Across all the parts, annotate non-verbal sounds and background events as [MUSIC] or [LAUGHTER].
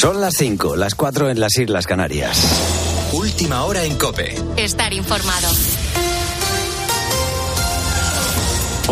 Son las 5, las 4 en las Islas Canarias. Última hora en Cope. Estar informado.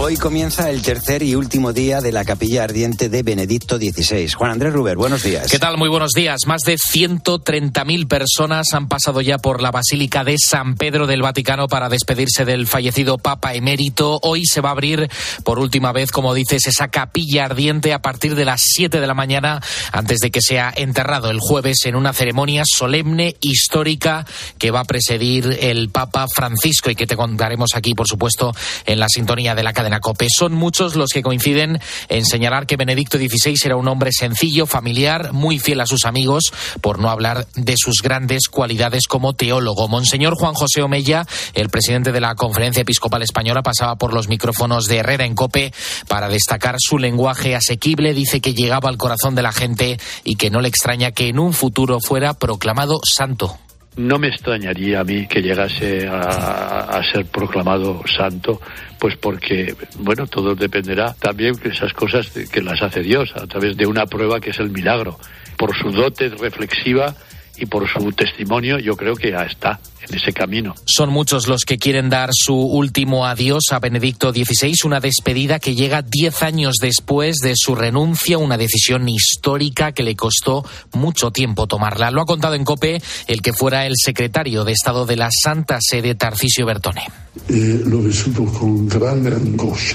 Hoy comienza el tercer y último día de la capilla ardiente de Benedicto XVI. Juan Andrés Ruber, buenos días. ¿Qué tal? Muy buenos días. Más de 130.000 personas han pasado ya por la Basílica de San Pedro del Vaticano para despedirse del fallecido Papa emérito. Hoy se va a abrir por última vez, como dices, esa capilla ardiente a partir de las 7 de la mañana, antes de que sea enterrado el jueves en una ceremonia solemne, histórica, que va a presidir el Papa Francisco y que te contaremos aquí, por supuesto, en la sintonía de la cadena Son muchos los que coinciden en señalar que Benedicto XVI era un hombre sencillo, familiar, muy fiel a sus amigos, por no hablar de sus grandes cualidades como teólogo. Monseñor Juan José Omella, el presidente de la Conferencia Episcopal Española, pasaba por los micrófonos de Herrera en COPE para destacar su lenguaje asequible. Dice que llegaba al corazón de la gente y que no le extraña que en un futuro fuera proclamado santo no me extrañaría a mí que llegase a, ser proclamado santo, pues porque, bueno, todo dependerá también de esas cosas que las hace Dios a través de una prueba que es el milagro. Por su dote reflexiva y por su testimonio yo creo que ya está en ese camino. Son muchos los que quieren dar su último adiós a Benedicto XVI, una despedida que llega diez años después de su renuncia, una decisión histórica que le costó mucho tiempo tomarla. Lo ha contado en COPE el que fuera el secretario de Estado de la Santa Sede, Tarcisio Bertone. Eh,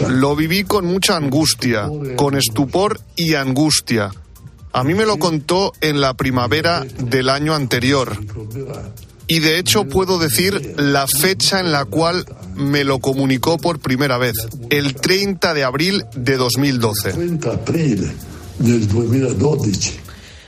lo viví con mucha angustia, con estupor y angustia a mí me lo contó en la primavera del año anterior. Y de hecho puedo decir la fecha en la cual me lo comunicó por primera vez, el 30 de abril de 2012.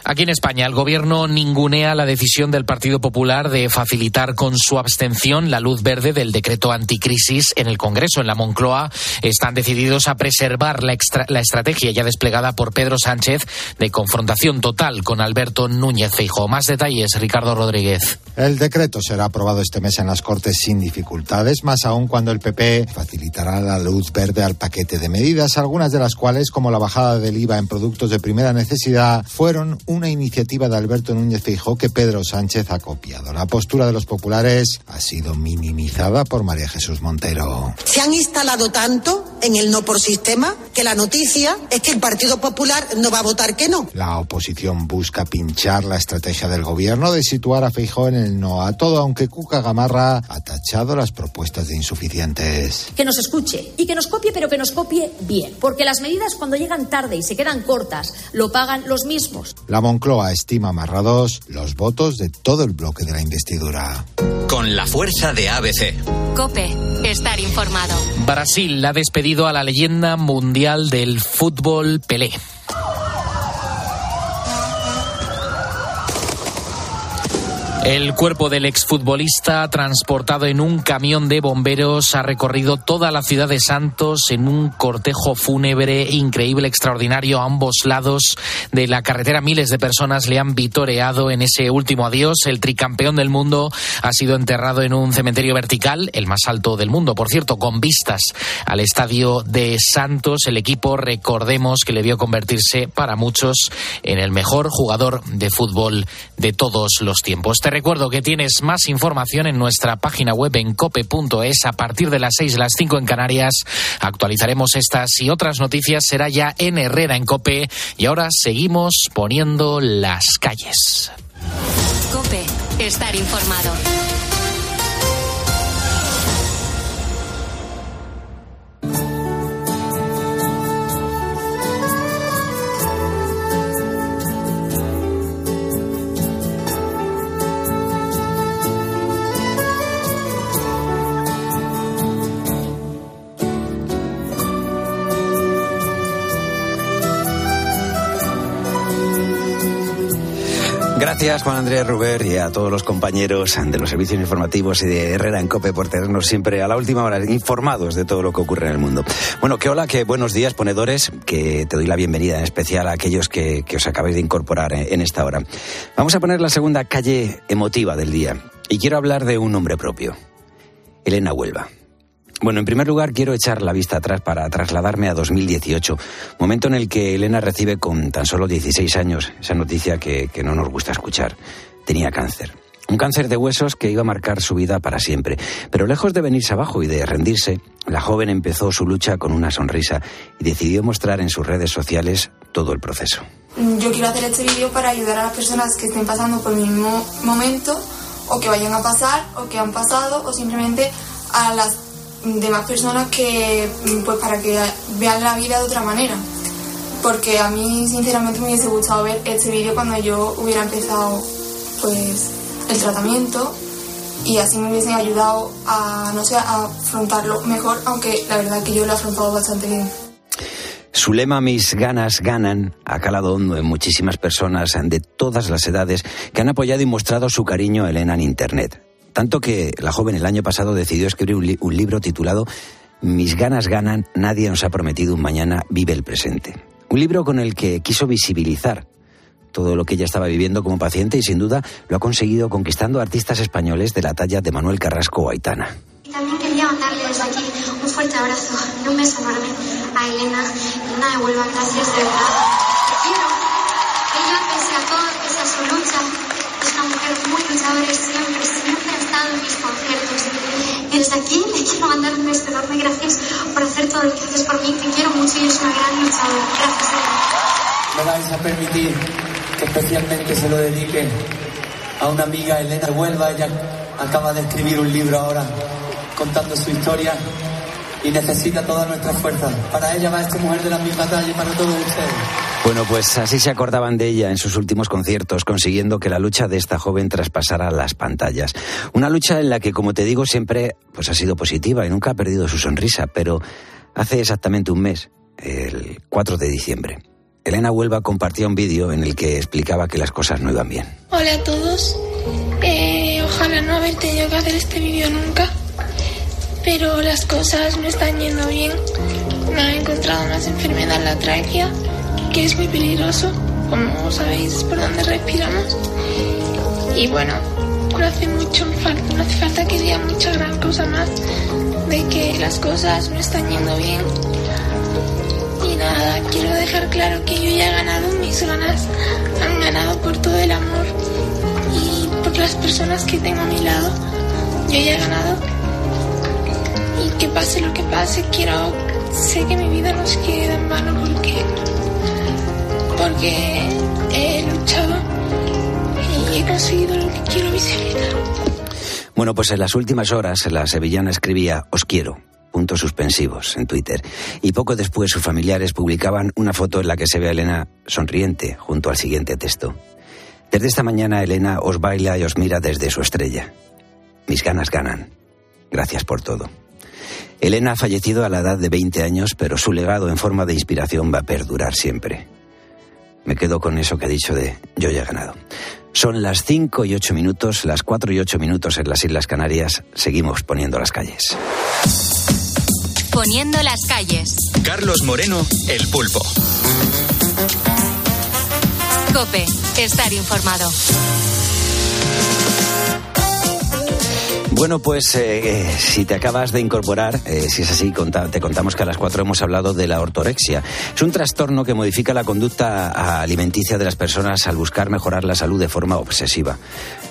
Aquí en España, el gobierno ningunea la decisión del Partido Popular de facilitar con su abstención la luz verde del decreto anticrisis en el Congreso. En la Moncloa están decididos a preservar la, la estrategia ya desplegada por Pedro Sánchez de confrontación total con Alberto Núñez Feijo. Más detalles, Ricardo Rodríguez. El decreto será aprobado este mes en las Cortes sin dificultades, más aún cuando el PP facilitará la luz verde al paquete de medidas, algunas de las cuales, como la bajada del IVA en productos de primera necesidad, fueron un una iniciativa de Alberto Núñez Feijóo que Pedro Sánchez ha copiado. La postura de los populares ha sido minimizada por María Jesús Montero. Se han instalado tanto en el no por sistema que la noticia es que el Partido Popular no va a votar que no. La oposición busca pinchar la estrategia del gobierno de situar a Feijóo en el no a todo, aunque Cuca Gamarra ha tachado las propuestas de insuficientes. Que nos escuche y que nos copie, pero que nos copie bien, porque las medidas cuando llegan tarde y se quedan cortas lo pagan los mismos. La Moncloa estima amarrados los votos de todo el bloque de la investidura. Con la fuerza de ABC. Cope, estar informado. Brasil ha despedido a la leyenda mundial del fútbol Pelé. El cuerpo del exfutbolista, transportado en un camión de bomberos, ha recorrido toda la ciudad de Santos en un cortejo fúnebre increíble, extraordinario. A ambos lados de la carretera miles de personas le han vitoreado en ese último adiós. El tricampeón del mundo ha sido enterrado en un cementerio vertical, el más alto del mundo, por cierto, con vistas al estadio de Santos. El equipo, recordemos que le vio convertirse para muchos en el mejor jugador de fútbol de todos los tiempos recuerdo que tienes más información en nuestra página web en cope.es a partir de las 6, las 5 en Canarias. Actualizaremos estas y otras noticias. Será ya en Herrera en Cope. Y ahora seguimos poniendo las calles. Cope, estar informado. Gracias Juan Andrés Ruber y a todos los compañeros de los servicios informativos y de Herrera en Cope por tenernos siempre a la última hora informados de todo lo que ocurre en el mundo. Bueno, que hola, que buenos días ponedores, que te doy la bienvenida en especial a aquellos que, que os acabáis de incorporar en esta hora. Vamos a poner la segunda calle emotiva del día y quiero hablar de un nombre propio, Elena Huelva. Bueno, en primer lugar quiero echar la vista atrás para trasladarme a 2018, momento en el que Elena recibe con tan solo 16 años esa noticia que, que no nos gusta escuchar. Tenía cáncer. Un cáncer de huesos que iba a marcar su vida para siempre. Pero lejos de venirse abajo y de rendirse, la joven empezó su lucha con una sonrisa y decidió mostrar en sus redes sociales todo el proceso. Yo quiero hacer este vídeo para ayudar a las personas que estén pasando por mi mismo momento o que vayan a pasar o que han pasado o simplemente a las demás personas que pues para que vean la vida de otra manera porque a mí sinceramente me hubiese gustado ver este vídeo cuando yo hubiera empezado pues el tratamiento y así me hubiesen ayudado a no sé a afrontarlo mejor aunque la verdad que yo lo he afrontado bastante bien su lema Mis ganas ganan ha calado hondo en muchísimas personas de todas las edades que han apoyado y mostrado su cariño a Elena en Internet. Tanto que la joven el año pasado decidió escribir un, li un libro titulado Mis ganas ganan, nadie nos ha prometido un mañana, vive el presente. Un libro con el que quiso visibilizar todo lo que ella estaba viviendo como paciente y sin duda lo ha conseguido conquistando artistas españoles de la talla de Manuel Carrasco o Aitana. También quería mandarle desde aquí un fuerte abrazo y un beso enorme a Elena. Elena de Huelva, gracias de verdad. Te quiero. Ella, pese a todo, pese a su lucha, es una mujer muy luchadora y siempre, siempre ha estado en mis conciertos. Y desde aquí le quiero mandar un beso enorme. Gracias por hacer todo lo que haces por mí. Te quiero mucho y eres una gran luchadora. Gracias, Elena. Me vais a permitir que especialmente se lo dedique a una amiga, Elena Huelva. Ella acaba de escribir un libro ahora contando su historia y necesita toda nuestra fuerza. Para ella va esta mujer de la misma talla y para todos ustedes. Bueno, pues así se acordaban de ella en sus últimos conciertos, consiguiendo que la lucha de esta joven traspasara las pantallas. Una lucha en la que, como te digo, siempre pues ha sido positiva y nunca ha perdido su sonrisa, pero hace exactamente un mes, el 4 de diciembre, Elena Huelva compartía un vídeo en el que explicaba que las cosas no iban bien. Hola a todos. Eh, ojalá no haber tenido que hacer este vídeo nunca pero las cosas no están yendo bien. Me han encontrado una enfermedad en la tráquea, que es muy peligroso, como sabéis, por donde respiramos. Y bueno, no hace mucho falta, no hace falta que diga mucha gran cosa más de que las cosas no están yendo bien. Y nada, quiero dejar claro que yo ya he ganado mis ganas, han ganado por todo el amor y por las personas que tengo a mi lado. Yo ya he ganado que pase lo que pase, quiero, sé que mi vida no se queda en vano porque, porque he luchado y he conseguido lo que quiero visibilizar. Bueno, pues en las últimas horas la sevillana escribía Os quiero puntos suspensivos en Twitter. Y poco después sus familiares publicaban una foto en la que se ve a Elena sonriente junto al siguiente texto. Desde esta mañana Elena os baila y os mira desde su estrella. Mis ganas ganan. Gracias por todo. Elena ha fallecido a la edad de 20 años, pero su legado en forma de inspiración va a perdurar siempre. Me quedo con eso que ha dicho de yo ya he ganado. Son las 5 y 8 minutos, las 4 y 8 minutos en las Islas Canarias. Seguimos poniendo las calles. Poniendo las calles. Carlos Moreno, El Pulpo. Cope, estar informado. Bueno, pues eh, si te acabas de incorporar, eh, si es así, te contamos que a las cuatro hemos hablado de la ortorexia. Es un trastorno que modifica la conducta alimenticia de las personas al buscar mejorar la salud de forma obsesiva.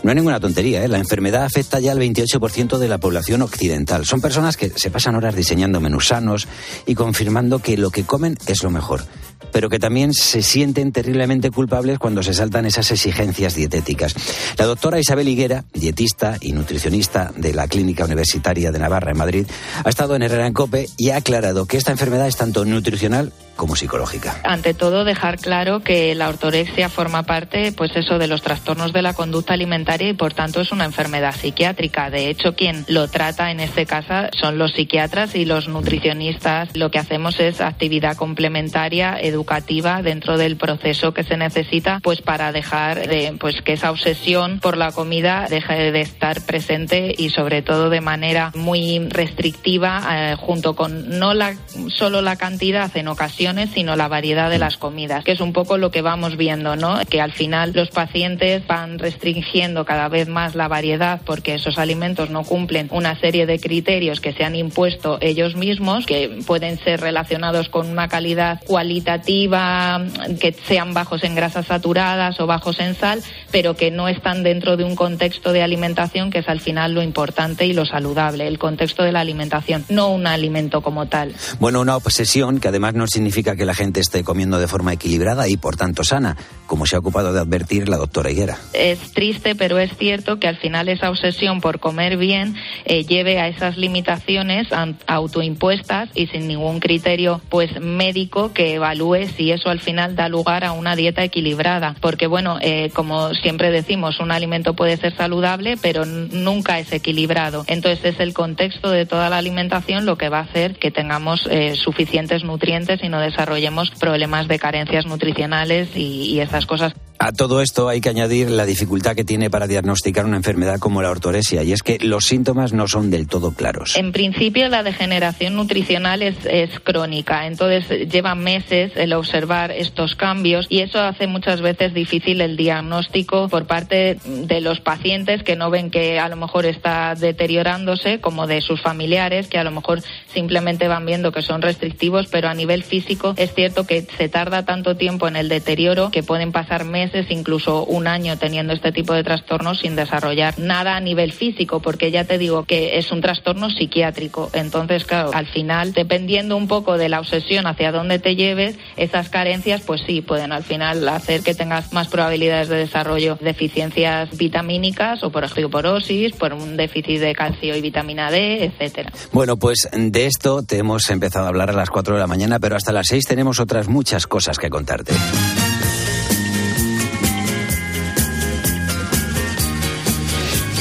No hay ninguna tontería, ¿eh? la enfermedad afecta ya al 28% de la población occidental. Son personas que se pasan horas diseñando menús sanos y confirmando que lo que comen es lo mejor pero que también se sienten terriblemente culpables cuando se saltan esas exigencias dietéticas. La doctora Isabel Higuera, dietista y nutricionista de la Clínica Universitaria de Navarra en Madrid, ha estado en Herrera en Cope y ha aclarado que esta enfermedad es tanto nutricional como psicológica. Ante todo, dejar claro que la ortorexia forma parte, pues eso, de los trastornos de la conducta alimentaria y por tanto es una enfermedad psiquiátrica. De hecho, quien lo trata en este caso son los psiquiatras y los nutricionistas. Lo que hacemos es actividad complementaria, educativa dentro del proceso que se necesita pues para dejar de, pues que esa obsesión por la comida deje de estar presente y sobre todo de manera muy restrictiva eh, junto con no la, solo la cantidad en ocasiones sino la variedad de las comidas que es un poco lo que vamos viendo no que al final los pacientes van restringiendo cada vez más la variedad porque esos alimentos no cumplen una serie de criterios que se han impuesto ellos mismos que pueden ser relacionados con una calidad cualitativa que sean bajos en grasas saturadas o bajos en sal pero que no están dentro de un contexto de alimentación que es al final lo importante y lo saludable el contexto de la alimentación no un alimento como tal. Bueno una obsesión que además no significa que la gente esté comiendo de forma equilibrada y por tanto sana como se ha ocupado de advertir la doctora Higuera. Es triste pero es cierto que al final esa obsesión por comer bien eh, lleve a esas limitaciones autoimpuestas y sin ningún criterio pues médico que evalúe si eso al final da lugar a una dieta equilibrada. Porque bueno eh, como siempre decimos un alimento puede ser saludable pero nunca es equilibrado. Entonces es el contexto de toda la alimentación lo que va a hacer que tengamos eh, suficientes nutrientes y no desarrollemos problemas de carencias nutricionales y, y esas cosas. A todo esto hay que añadir la dificultad que tiene para diagnosticar una enfermedad como la ortoresia, y es que los síntomas no son del todo claros. En principio, la degeneración nutricional es, es crónica, entonces lleva meses el observar estos cambios y eso hace muchas veces difícil el diagnóstico por parte de los pacientes que no ven que a lo mejor está deteriorándose, como de sus familiares que a lo mejor simplemente van viendo que son restrictivos, pero a nivel físico es cierto que se tarda tanto tiempo en el deterioro que pueden pasar meses incluso un año teniendo este tipo de trastornos sin desarrollar nada a nivel físico, porque ya te digo que es un trastorno psiquiátrico. Entonces, claro, al final, dependiendo un poco de la obsesión hacia dónde te lleves, esas carencias, pues sí, pueden al final hacer que tengas más probabilidades de desarrollo deficiencias vitamínicas o por osteoporosis, por un déficit de calcio y vitamina D, etcétera. Bueno, pues de esto te hemos empezado a hablar a las 4 de la mañana, pero hasta las 6 tenemos otras muchas cosas que contarte.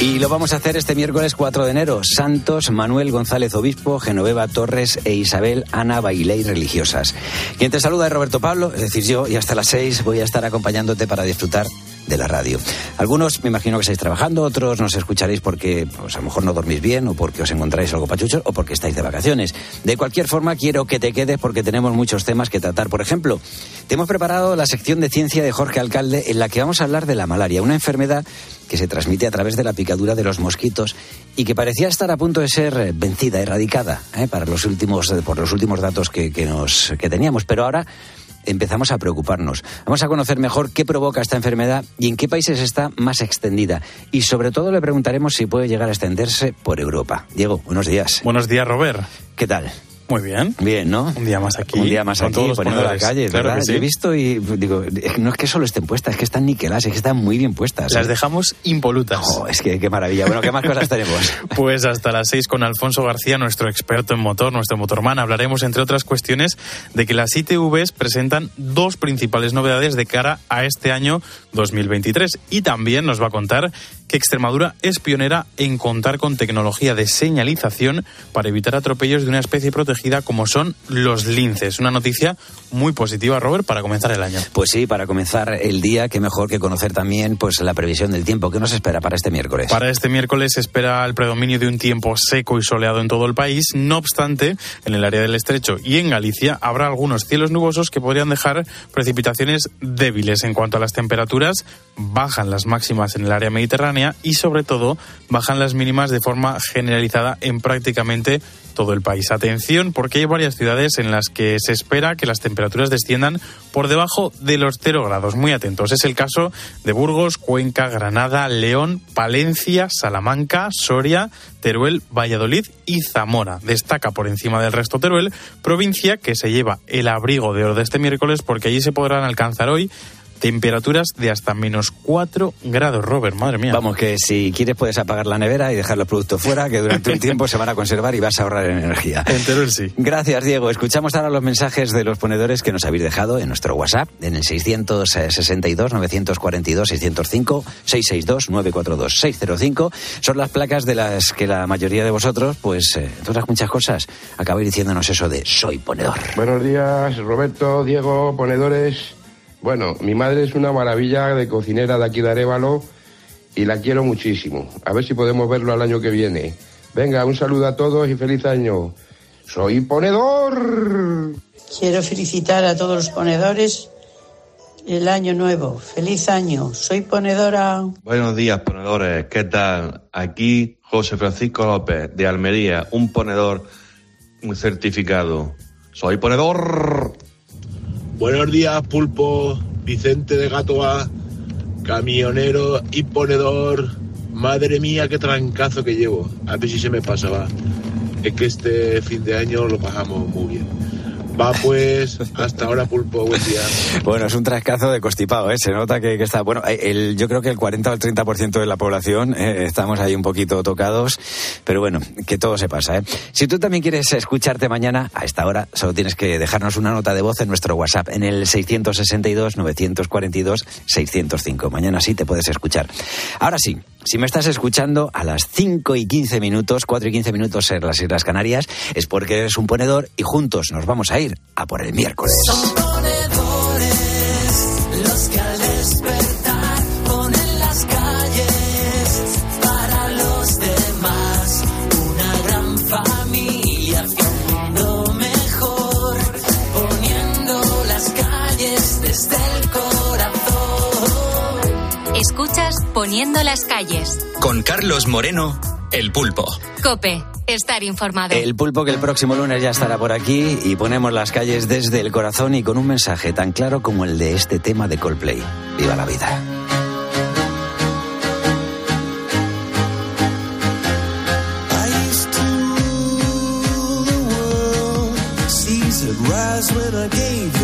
Y lo vamos a hacer este miércoles 4 de enero. Santos Manuel González Obispo, Genoveva Torres e Isabel Ana Bailey Religiosas. Quien te saluda es Roberto Pablo, es decir, yo, y hasta las 6 voy a estar acompañándote para disfrutar de la radio. Algunos me imagino que estáis trabajando, otros nos escucharéis porque pues, a lo mejor no dormís bien o porque os encontráis algo pachucho o porque estáis de vacaciones. De cualquier forma, quiero que te quedes porque tenemos muchos temas que tratar. Por ejemplo, te hemos preparado la sección de ciencia de Jorge Alcalde en la que vamos a hablar de la malaria, una enfermedad que se transmite a través de la picadura de los mosquitos y que parecía estar a punto de ser vencida, erradicada, ¿eh? para los últimos, por los últimos datos que, que, nos, que teníamos. Pero ahora empezamos a preocuparnos. Vamos a conocer mejor qué provoca esta enfermedad y en qué países está más extendida. Y sobre todo le preguntaremos si puede llegar a extenderse por Europa. Diego, buenos días. Buenos días, Robert. ¿Qué tal? Muy bien. Bien, ¿no? Un día más aquí. Un día más aquí, poniendo la calle, claro ¿verdad? Sí. He visto y digo, no es que solo estén puestas, es que están niqueladas, es que están muy bien puestas. Las ¿eh? dejamos impolutas. Oh, es que qué maravilla. Bueno, ¿qué más cosas tenemos? [LAUGHS] pues hasta las seis con Alfonso García, nuestro experto en motor, nuestro motorman, hablaremos, entre otras cuestiones, de que las ITVs presentan dos principales novedades de cara a este año 2023. Y también nos va a contar que Extremadura es pionera en contar con tecnología de señalización para evitar atropellos de una especie protegida como son los linces. Una noticia muy positiva, Robert, para comenzar el año. Pues sí, para comenzar el día, qué mejor que conocer también pues la previsión del tiempo. ¿Qué nos espera para este miércoles? Para este miércoles se espera el predominio de un tiempo seco y soleado en todo el país. No obstante, en el área del estrecho y en Galicia habrá algunos cielos nubosos que podrían dejar precipitaciones débiles. En cuanto a las temperaturas, bajan las máximas en el área mediterránea y sobre todo bajan las mínimas de forma generalizada en prácticamente todo el país. Atención porque hay varias ciudades en las que se espera que las temperaturas desciendan por debajo de los 0 grados. Muy atentos. Es el caso de Burgos, Cuenca, Granada, León, Palencia, Salamanca, Soria, Teruel, Valladolid y Zamora. Destaca por encima del resto Teruel, provincia que se lleva el abrigo de oro de este miércoles porque allí se podrán alcanzar hoy Temperaturas de hasta menos 4 grados, Robert, madre mía. Vamos, que si quieres puedes apagar la nevera y dejar los productos fuera, que durante un tiempo se van a conservar y vas a ahorrar energía. Entero el sí. Gracias, Diego. Escuchamos ahora los mensajes de los ponedores que nos habéis dejado en nuestro WhatsApp, en el 662-942-605, 662-942-605. Son las placas de las que la mayoría de vosotros, pues, eh, entre otras muchas cosas, acabáis diciéndonos eso de soy ponedor. Buenos días, Roberto, Diego, ponedores. Bueno, mi madre es una maravilla de cocinera de aquí de Arevalo y la quiero muchísimo. A ver si podemos verlo al año que viene. Venga, un saludo a todos y feliz año. Soy ponedor. Quiero felicitar a todos los ponedores el año nuevo. Feliz año. Soy ponedora. Buenos días, ponedores. ¿Qué tal? Aquí José Francisco López, de Almería, un ponedor certificado. Soy ponedor. Buenos días, Pulpo, Vicente de Gatoa, camionero y ponedor. Madre mía, qué trancazo que llevo. A ver si se me pasaba. Es que este fin de año lo pasamos muy bien. Va pues, hasta ahora Pulpo, buen día. Bueno, es un trascazo de constipado, ¿eh? Se nota que, está... Bueno, eh, yo creo que el 40 o el 30% de la población eh, estamos ahí un poquito tocados, pero bueno, que todo se pasa, ¿eh? Si tú también quieres escucharte mañana, a esta hora, solo tienes que dejarnos una nota de voz en nuestro WhatsApp, en el 662-942-605. Mañana sí te puedes escuchar. Ahora sí, si me estás escuchando a las 5 y 15 minutos, 4 y 15 minutos en las Islas Canarias, es porque eres un ponedor y juntos nos vamos a ir a por el miércoles. Poniendo las calles. Con Carlos Moreno, El Pulpo. Cope, estar informado. El pulpo que el próximo lunes ya estará por aquí y ponemos las calles desde el corazón y con un mensaje tan claro como el de este tema de Coldplay. ¡Viva la vida! I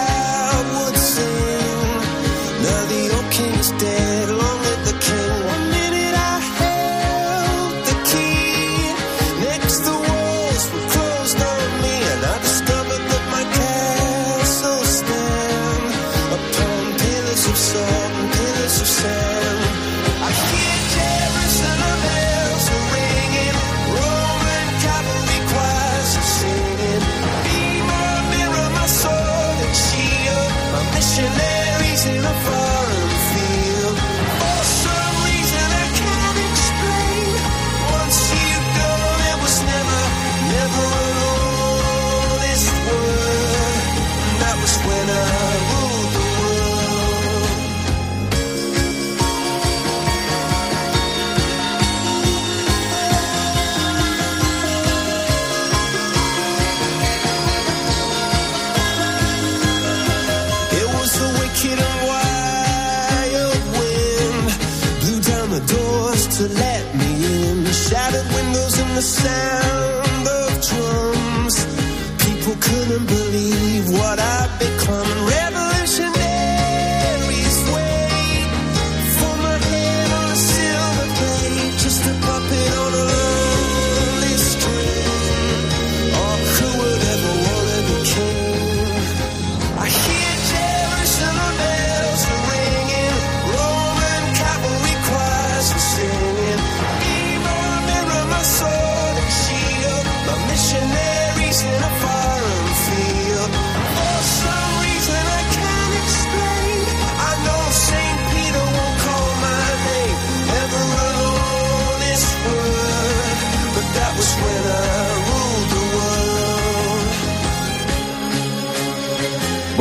Yeah.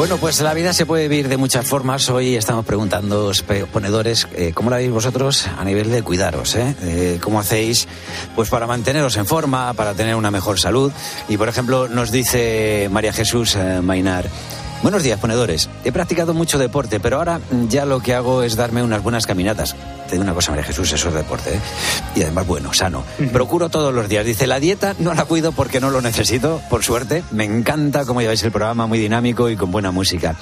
Bueno, pues la vida se puede vivir de muchas formas. Hoy estamos preguntando, ponedores, eh, ¿cómo la veis vosotros a nivel de cuidaros? Eh? Eh, ¿Cómo hacéis pues para manteneros en forma, para tener una mejor salud? Y por ejemplo, nos dice María Jesús eh, Mainar. Buenos días, ponedores. He practicado mucho deporte, pero ahora ya lo que hago es darme unas buenas caminatas. Te una cosa, María Jesús, eso es deporte, ¿eh? Y además, bueno, sano. Procuro todos los días. Dice, la dieta no la cuido porque no lo necesito, por suerte. Me encanta cómo lleváis el programa, muy dinámico y con buena música.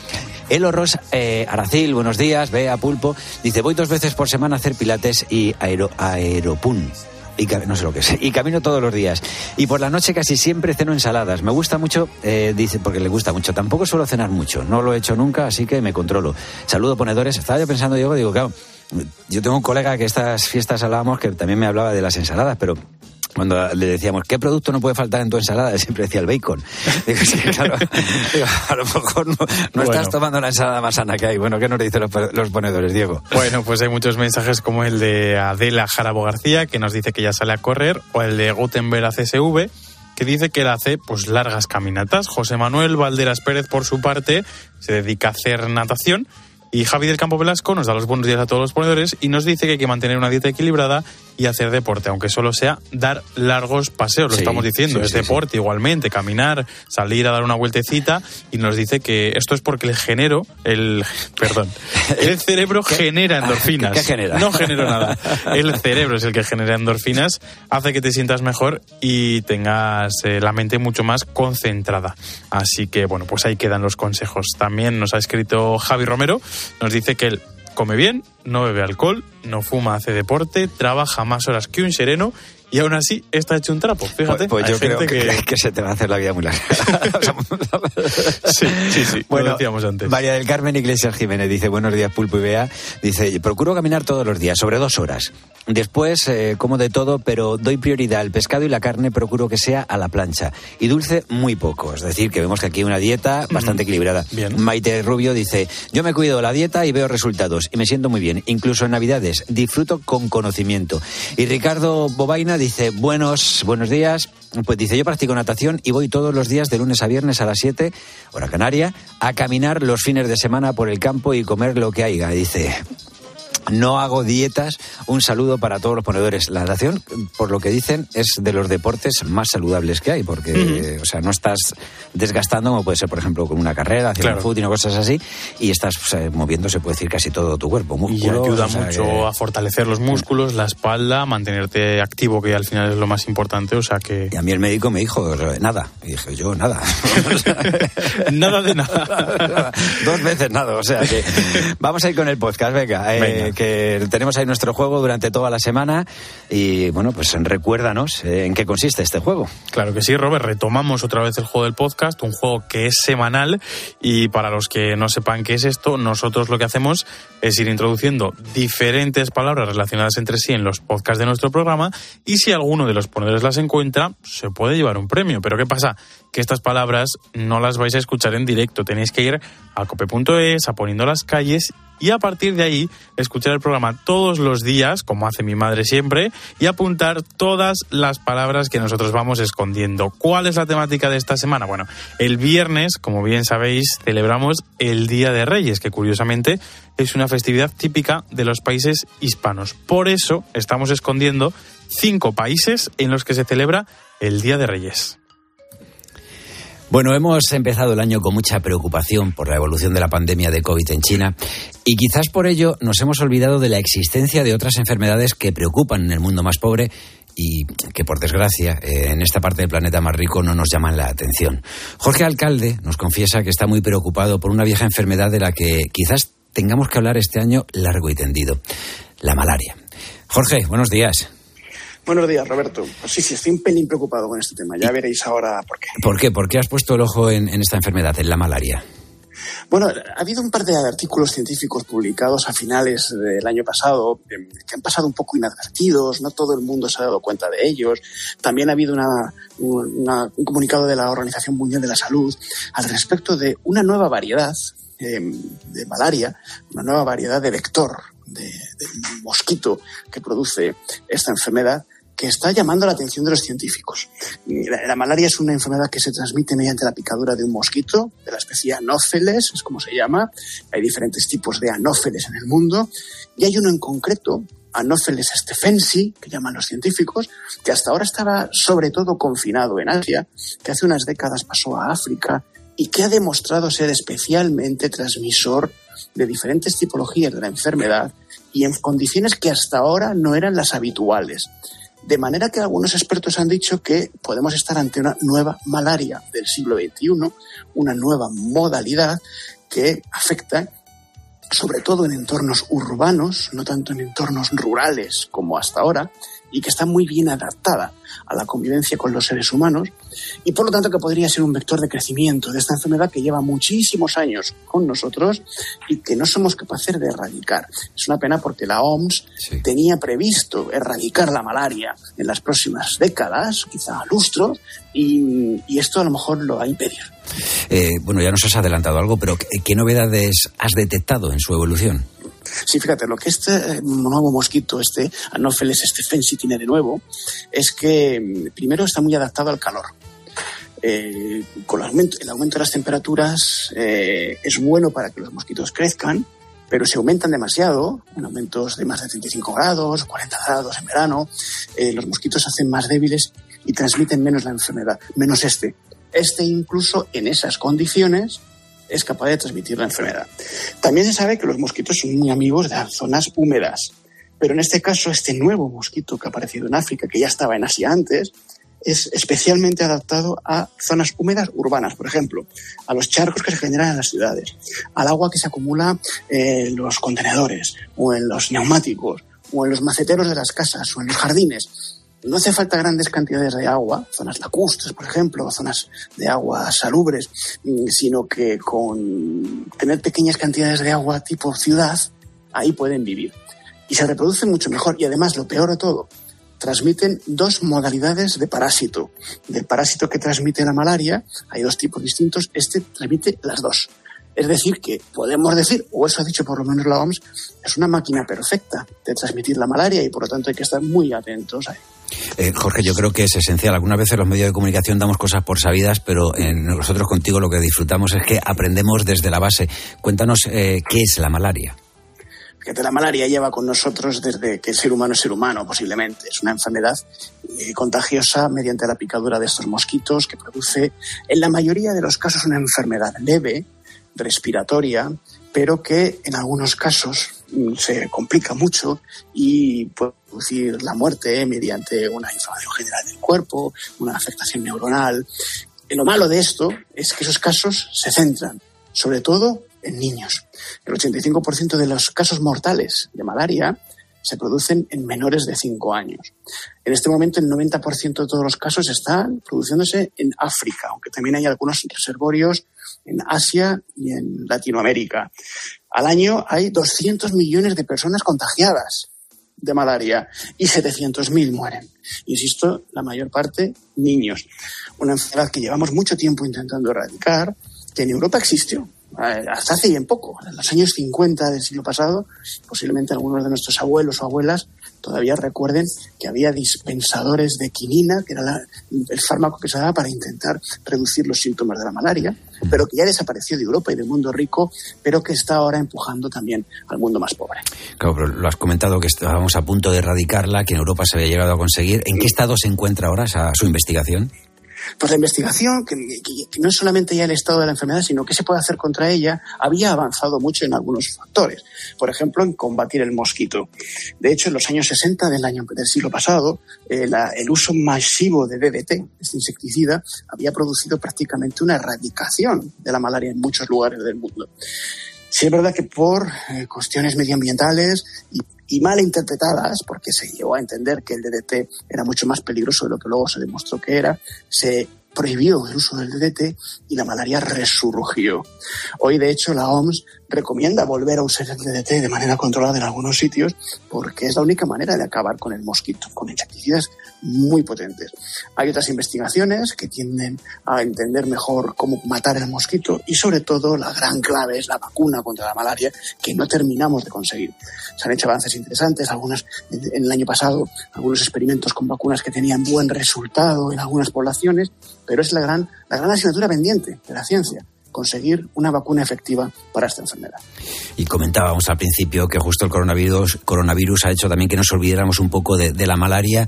Elo Ros eh, Aracil, buenos días. Bea Pulpo. Dice, voy dos veces por semana a hacer pilates y aero, aeropun y no sé lo que es, y camino todos los días. Y por la noche casi siempre ceno ensaladas. Me gusta mucho, eh, dice, porque le gusta mucho. Tampoco suelo cenar mucho, no lo he hecho nunca, así que me controlo. Saludo ponedores. Estaba yo pensando, Diego, digo, claro, yo tengo un colega que estas fiestas hablábamos que también me hablaba de las ensaladas, pero cuando le decíamos, ¿qué producto no puede faltar en tu ensalada? Él [LAUGHS] siempre decía el bacon. [LAUGHS] Digo, sí, claro. Digo, a lo mejor no, no Bueno. estás tomando la ensalada más sana que hay. Bueno, ¿qué nos dicen los, los ponedores, Diego? Bueno, pues hay muchos mensajes como el de Adela Jarabo García, que nos dice que ya sale a correr, o el de Gutenberg ACSV, que dice que él hace pues largas caminatas. José Manuel Valderas Pérez, por su parte, se dedica a hacer natación. Y Javi del Campo Velasco nos da los buenos días a todos los ponedores y nos dice que hay que mantener una dieta equilibrada y hacer deporte, aunque solo sea dar largos paseos, lo Sí, estamos diciendo, sí, es sí, deporte igualmente, caminar, salir a dar una vueltecita y nos dice que esto es porque el genero, el, [LAUGHS] perdón, [LAUGHS] el cerebro genera [LAUGHS] endorfinas. ¿Qué genera? No genero nada. El cerebro es el que genera endorfinas, hace que te sientas mejor y tengas eh, la mente mucho más concentrada. Así que, bueno, pues ahí quedan los consejos. También nos ha escrito Javi Romero, nos dice que él come bien, no bebe alcohol, no fuma, hace deporte, trabaja más horas que un sereno y aún así está hecho un trapo. Fíjate, Pues, pues yo creo que, que se te va a hacer la vida muy larga. [LAUGHS] Sí, sí, sí, lo decíamos antes. María del Carmen Iglesias Jiménez dice, buenos días Pulpo y Bea. Dice, procuro caminar todos los días, sobre dos horas. Después eh, como de todo, pero doy prioridad al pescado y la carne, procuro que sea a la plancha. Y dulce muy poco. Es decir, que vemos que aquí hay una dieta bastante equilibrada. Maite Rubio dice, yo me cuido la dieta y veo resultados y me siento muy bien. Incluso en Navidades, disfruto con conocimiento. Y Ricardo Bobaina dice, buenos, buenos días. Pues dice, yo practico natación y voy todos los días de lunes a viernes a las 7, hora canaria, a caminar los fines de semana por el campo y comer lo que haya. Dice, no hago dietas. Un saludo para todos los ponedores. La natación, por lo que dicen, es de los deportes más saludables que hay, porque, o sea, no estás desgastando como puede ser, por ejemplo, con una carrera, haciendo Claro. footing o cosas así, y estás eh, moviendo, se puede decir, casi todo tu cuerpo. Y Músculos, ayuda o sea, mucho que- a fortalecer los músculos, la espalda, mantenerte activo, que al final es lo más importante. O sea que. Y a mí el médico me dijo, nada. Y dije, yo, nada. [LAUGHS] [LAUGHS] nada de nada. Dos veces nada, o sea que [LAUGHS] vamos a ir con el podcast, venga, eh, Que tenemos ahí nuestro juego durante toda la semana y bueno, pues recuérdanos eh, en qué consiste este juego. Claro que sí, Robert. Retomamos otra vez el juego del podcast, un juego que es semanal y para los que no sepan qué es esto, nosotros lo que hacemos es ir introduciendo diferentes palabras relacionadas entre sí en los podcasts de nuestro programa y si alguno de los ponedores las encuentra, se puede llevar un premio. Pero ¿qué pasa? Que estas palabras no las vais a escuchar en directo. Tenéis que ir a cope.es, a poniendo las calles y a partir de ahí escuchar el programa todos los días, como hace mi madre siempre, y apuntar todas las palabras que nosotros vamos escondiendo. ¿Cuál es la temática de esta semana? Bueno, el viernes, como bien sabéis, celebramos el Día de Reyes, que curiosamente es una festividad típica de los países hispanos. Por eso estamos escondiendo cinco países en los que se celebra el Día de Reyes. Bueno, hemos empezado el año con mucha preocupación por la evolución de la pandemia de COVID en China y quizás por ello nos hemos olvidado de la existencia de otras enfermedades que preocupan en el mundo más pobre y que por desgracia eh, en esta parte del planeta más rico no nos llaman la atención. Jorge Alcalde nos confiesa que está muy preocupado por una vieja enfermedad de la que quizás tengamos que hablar este año largo y tendido, la malaria. Jorge, buenos días. Buenos días, Roberto. Pues sí, sí, estoy un pelín preocupado con este tema. Ya veréis ahora por qué. ¿Por qué? ¿Por qué has puesto el ojo en, en esta enfermedad, en la malaria? Bueno, ha habido un par de artículos científicos publicados a finales del año pasado eh, que han pasado un poco inadvertidos, no todo el mundo se ha dado cuenta de ellos. También ha habido una- una- un comunicado de la Organización Mundial de la Salud al respecto de una nueva variedad eh, de malaria, una nueva variedad de vector de- del mosquito que produce esta enfermedad que está llamando la atención de los científicos. La, la malaria es una enfermedad que se transmite mediante la picadura de un mosquito, de la especie Anopheles, es como se llama. Hay diferentes tipos de Anopheles en el mundo, y hay uno en concreto, Anopheles stephensi, que llaman los científicos, que hasta ahora estaba sobre todo confinado en Asia, que hace unas décadas pasó a África y que ha demostrado ser especialmente transmisor de diferentes tipologías de la enfermedad y en condiciones que hasta ahora no eran las habituales. De manera que algunos expertos han dicho que podemos estar ante una nueva malaria del siglo XXI, una nueva modalidad que afecta sobre todo en entornos urbanos, no tanto en entornos rurales como hasta ahora, y que está muy bien adaptada a la convivencia con los seres humanos, y por lo tanto que podría ser un vector de crecimiento de esta enfermedad que lleva muchísimos años con nosotros y que no somos capaces de erradicar. Es una pena porque la OMS tenía previsto erradicar la malaria en las próximas décadas, quizá lustros, y, y esto a lo mejor lo va a impedir. Eh, bueno, ya nos has adelantado algo, pero ¿qué, qué novedades has detectado en su evolución? Sí, fíjate, lo que este eh, nuevo mosquito, este Anopheles stephensi, tiene de nuevo es que mm, primero está muy adaptado al calor. Eh, con el aumento, de las temperaturas eh, es bueno para que los mosquitos crezcan, pero si aumentan demasiado, en aumentos de más de 35 grados, 40 grados en verano, los mosquitos se hacen más débiles y transmiten menos la enfermedad, menos este. Este incluso en esas condiciones es capaz de transmitir la enfermedad. También se sabe que los mosquitos son muy amigos de las zonas húmedas, pero en este caso este nuevo mosquito que ha aparecido en África, que ya estaba en Asia antes, es especialmente adaptado a zonas húmedas urbanas, por ejemplo, a los charcos que se generan en las ciudades, al agua que se acumula en los contenedores o en los neumáticos o en los maceteros de las casas o en los jardines. No hace falta grandes cantidades de agua, zonas lacustres, por ejemplo, zonas de agua salubres, mm, sino que con tener pequeñas cantidades de agua tipo ciudad, ahí pueden vivir. Y se reproducen mucho mejor. Y además, lo peor de todo, transmiten dos modalidades de parásito. Del parásito que transmite la malaria, hay dos tipos distintos, este transmite las dos. Es decir, que podemos decir, o eso ha dicho por lo menos la OMS, es una máquina perfecta de transmitir la malaria y por lo tanto hay que estar muy atentos a ello. Eh, Jorge, yo creo que es esencial. Algunas veces los medios de comunicación damos cosas por sabidas, pero eh, nosotros contigo lo que disfrutamos es que aprendemos desde la base. Cuéntanos eh, qué es la malaria. Fíjate, la malaria lleva con nosotros desde que el ser humano es ser humano, posiblemente. Es una enfermedad contagiosa mediante la picadura de estos mosquitos que produce, en la mayoría de los casos, una enfermedad leve, respiratoria, pero que en algunos casos mm, se complica mucho y puede producir la muerte mediante una inflamación general del cuerpo, una afectación neuronal. Lo malo de esto es que esos casos se centran sobre todo en niños. El 85% de los casos mortales de malaria se producen en menores de 5 años. En este momento, el 90% de todos los casos están produciéndose en África, aunque también hay algunos reservorios en Asia y en Latinoamérica. Al año hay 200 millones de personas contagiadas de malaria y 700.000 mueren. Insisto, la mayor parte niños. Una enfermedad que llevamos mucho tiempo intentando erradicar, que en Europa existió, eh, hasta hace bien poco, en los años 50 del siglo pasado, posiblemente algunos de nuestros abuelos o abuelas todavía recuerden que había dispensadores de quinina, que era la- el fármaco que se daba para intentar reducir los síntomas de la malaria, pero que ya desapareció de Europa y del mundo rico, pero que está ahora empujando también al mundo más pobre. Claro, pero lo has comentado que estábamos a punto de erradicarla, que en Europa se había llegado a conseguir. ¿En qué estado se encuentra ahora esa, su investigación? Pues la investigación, que, no es solamente ya el estado de la enfermedad, sino qué se puede hacer contra ella, había avanzado mucho en algunos factores. Por ejemplo, en combatir el mosquito. De hecho, en los años 60 del, año, del siglo pasado, eh, la- el uso masivo de DDT, este insecticida, había producido prácticamente una erradicación de la malaria en muchos lugares del mundo. Sí es verdad que por eh, cuestiones medioambientales y, mal interpretadas, porque se llegó a entender que el DDT era mucho más peligroso de lo que luego se demostró que era, se prohibió el uso del DDT y la malaria resurgió. Hoy, de hecho, la OMS recomienda volver a usar el DDT de manera controlada en algunos sitios porque es la única manera de acabar con el mosquito, con insecticidas muy potentes. Hay otras investigaciones que tienden a entender mejor cómo matar el mosquito y sobre todo la gran clave es la vacuna contra la malaria que no terminamos de conseguir. Se han hecho avances interesantes, algunas en el año pasado, algunos experimentos con vacunas que tenían buen resultado en algunas poblaciones, pero es la gran, la gran asignatura pendiente de la ciencia conseguir una vacuna efectiva para esta enfermedad. Y comentábamos al principio que justo el coronavirus, coronavirus ha hecho también que nos olvidáramos un poco de, de la malaria,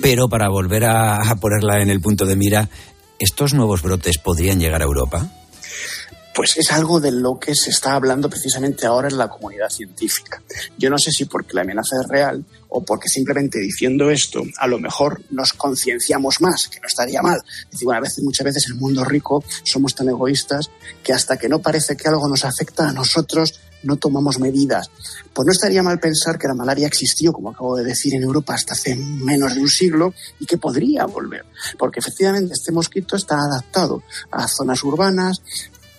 pero para volver a, ponerla en el punto de mira, ¿estos nuevos brotes podrían llegar a Europa? Pues es algo de lo que se está hablando precisamente ahora en la comunidad científica. Yo no sé si porque la amenaza es real o porque simplemente diciendo esto a lo mejor nos concienciamos más, que no estaría mal. Es decir, bueno, a veces, muchas veces en el mundo rico somos tan egoístas que hasta que no parece que algo nos afecta a nosotros no tomamos medidas. Pues no estaría mal pensar que la malaria existió, como acabo de decir, en Europa hasta hace menos de un siglo y que podría volver. Porque efectivamente este mosquito está adaptado a zonas urbanas,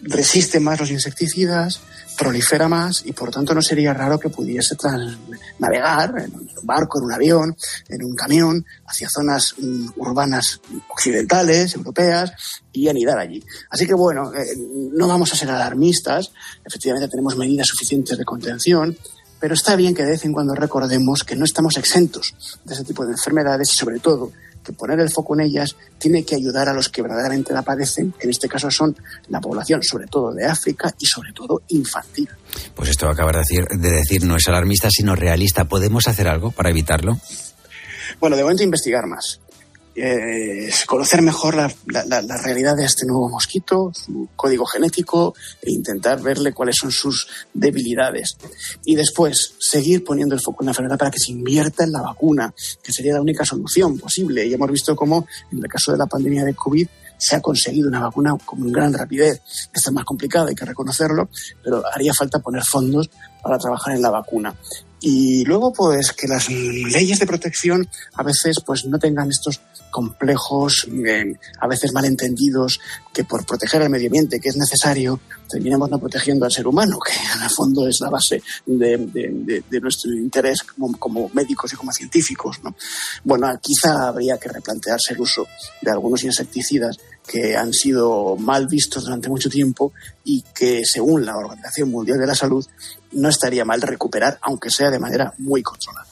resiste más los insecticidas, prolifera más y por tanto no sería raro que pudiese navegar en un barco, en un avión, en un camión, hacia zonas mm, urbanas occidentales, europeas, y anidar allí. Así que bueno, eh, no vamos a ser alarmistas, efectivamente tenemos medidas suficientes de contención, pero está bien que de vez en cuando recordemos que no estamos exentos de ese tipo de enfermedades y sobre todo que poner el foco en ellas tiene que ayudar a los que verdaderamente la padecen, en este caso son la población, sobre todo de África y sobre todo infantil. Pues esto acaba de decir, de decir no es alarmista, sino realista. ¿Podemos hacer algo para evitarlo? Bueno, de momento investigar más. Eh, conocer mejor la, la, realidad de este nuevo mosquito, su código genético e intentar verle cuáles son sus debilidades. Y después seguir poniendo el foco en la enfermedad para que se invierta en la vacuna, que sería la única solución posible. Y hemos visto cómo en el caso de la pandemia de COVID se ha conseguido una vacuna con gran rapidez. Esta es más complicada, hay que reconocerlo, pero haría falta poner fondos para trabajar en la vacuna. Y luego, pues, que las leyes de protección a veces, pues, no tengan estos complejos, eh, a veces malentendidos, que por proteger el medio ambiente, que es necesario, terminamos no protegiendo al ser humano, que en el fondo es la base de nuestro interés como, como, médicos y como científicos. ¿no? Bueno, quizá habría que replantearse el uso de algunos insecticidas que han sido mal vistos durante mucho tiempo y que, según la Organización Mundial de la Salud, no estaría mal recuperar, aunque sea de manera muy controlada.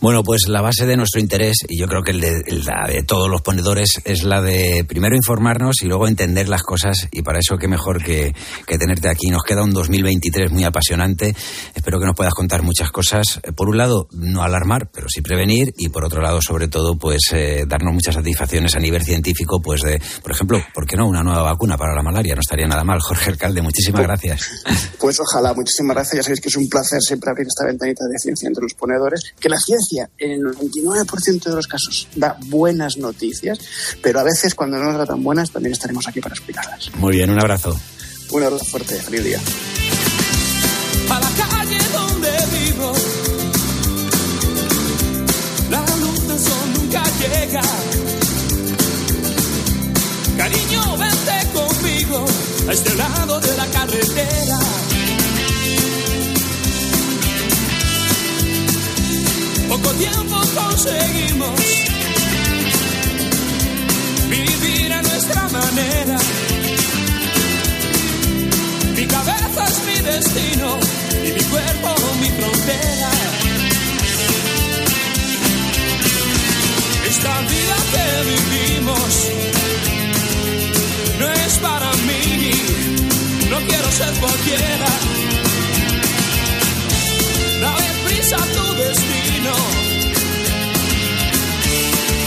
Bueno, pues la base de nuestro interés, y yo creo que el de, la de todos los ponedores, es la de primero informarnos y luego entender las cosas, y para eso qué mejor que, que tenerte aquí. Nos queda un 2023 muy apasionante. Espero que nos puedas contar muchas cosas. Por un lado, no alarmar, pero sí prevenir, y por otro lado, sobre todo, pues eh, darnos muchas satisfacciones a nivel científico, pues de, por ejemplo, ¿por qué no? Una nueva vacuna para la malaria, no estaría nada mal. Jorge Alcalde, muchísimas gracias. Pues ojalá, muchísimas gracias. Sabéis que es un placer siempre abrir esta ventanita de ciencia entre los ponedores, que la ciencia en el 99% de los casos da buenas noticias, pero a veces cuando no nos da tan buenas también estaremos aquí para explicarlas. Muy bien, un abrazo. Un abrazo fuerte, feliz día. A la calle donde vivo, la luz del sol nunca llega. Cariño, vente conmigo a este lado de la carretera. Tiempo conseguimos vivir a nuestra manera. Mi cabeza es mi destino y mi cuerpo mi frontera. Esta vida que vivimos no es para mí, no quiero ser cualquiera. Dale prisa a tu destino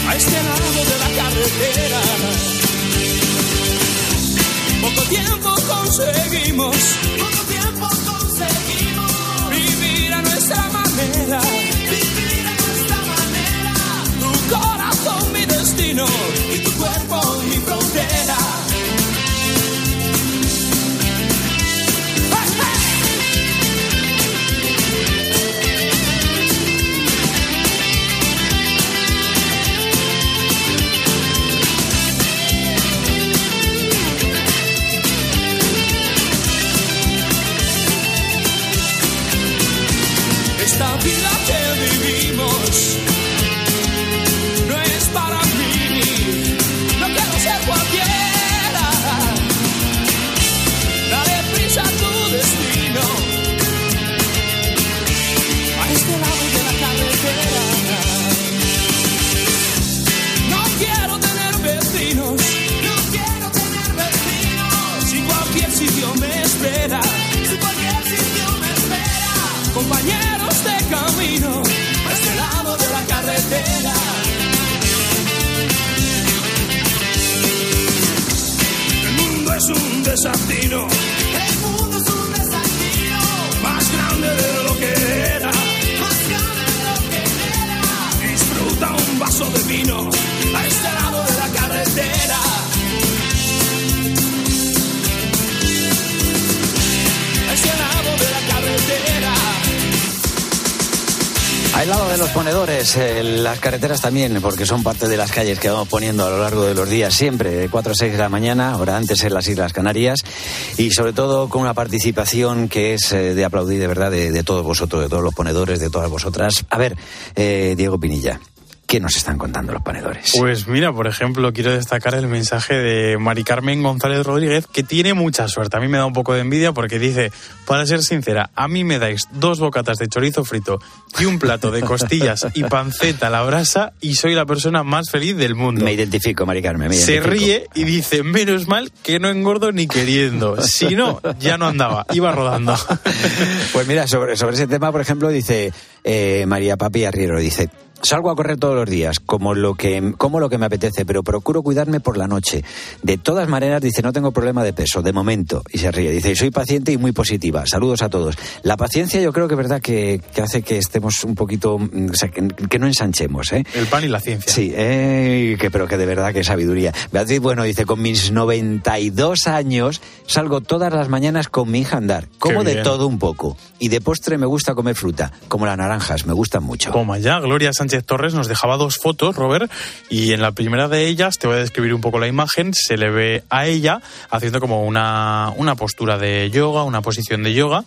a este lado de la carretera. Poco tiempo conseguimos, poco tiempo conseguimos vivir a nuestra manera, vivir a nuestra manera. Tu corazón mi destino y tu cuerpo mi frontera. Ponedores, eh, las carreteras también, porque son parte de las calles que vamos poniendo a lo largo de los días, siempre, de 4 a 6 de la mañana, ahora antes en las Islas Canarias, y sobre todo con una participación que es eh, de aplaudir de verdad de, de todos vosotros, de todos los ponedores, de todas vosotras. A ver, eh, Diego Pinilla, ¿qué nos están contando los ponedores? Pues mira, por ejemplo, quiero destacar el mensaje de Mari Carmen González Rodríguez, que tiene mucha suerte. A mí me da un poco de envidia porque dice, para ser sincera, a mí me dais dos bocatas de chorizo frito y un plato de costillas y panceta a la brasa y soy la persona más feliz del mundo. Me identifico, Mari Carmen. me Se ríe y dice, menos mal que no engordo ni queriendo. Si no, ya no andaba, iba rodando. [LAUGHS] Pues mira, sobre, sobre ese tema, por ejemplo, dice eh, María Papi Arriero, dice, salgo a correr todos los días, como lo, que, como lo que me apetece, pero procuro cuidarme por la noche. De todas maneras, dice, no tengo problema de peso, de momento, y se ríe. Dice, soy paciente y muy positiva. Saludos a todos. La paciencia yo creo que es verdad que, que hace que estemos un poquito, mm, o sea, que, que no ensanchemos, ¿eh? El pan y la ciencia. Sí, eh, que, pero que de verdad que sabiduría. Beatriz, bueno, dice, con mis 92 años salgo todas las mañanas con mi hija a andar. Como de todo un poco. Y de postre me gusta comer fruta, como las naranjas, me gustan mucho. Toma ya, Gloria Sánchez Torres nos dejaba dos fotos, Robert, y en la primera de ellas, te voy a describir un poco la imagen, se le ve a ella haciendo como una, una postura de yoga, una posición de yoga,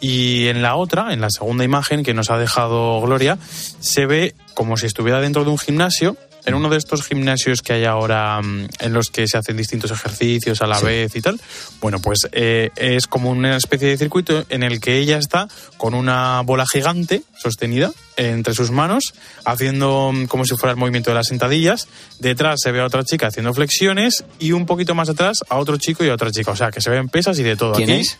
y en la otra, en la segunda imagen que nos ha dejado Gloria, se ve como si estuviera dentro de un gimnasio, en uno de estos gimnasios que hay ahora mm, en los que se hacen distintos ejercicios a la vez y tal. Bueno, pues eh, es como una especie de circuito en el que ella está con una bola gigante sostenida entre sus manos, haciendo mm, como si fuera el movimiento de las sentadillas. Detrás se ve a otra chica haciendo flexiones y un poquito más atrás a otro chico y a otra chica. O sea, que se ven pesas y de todo. ¿Quién Aquí, es?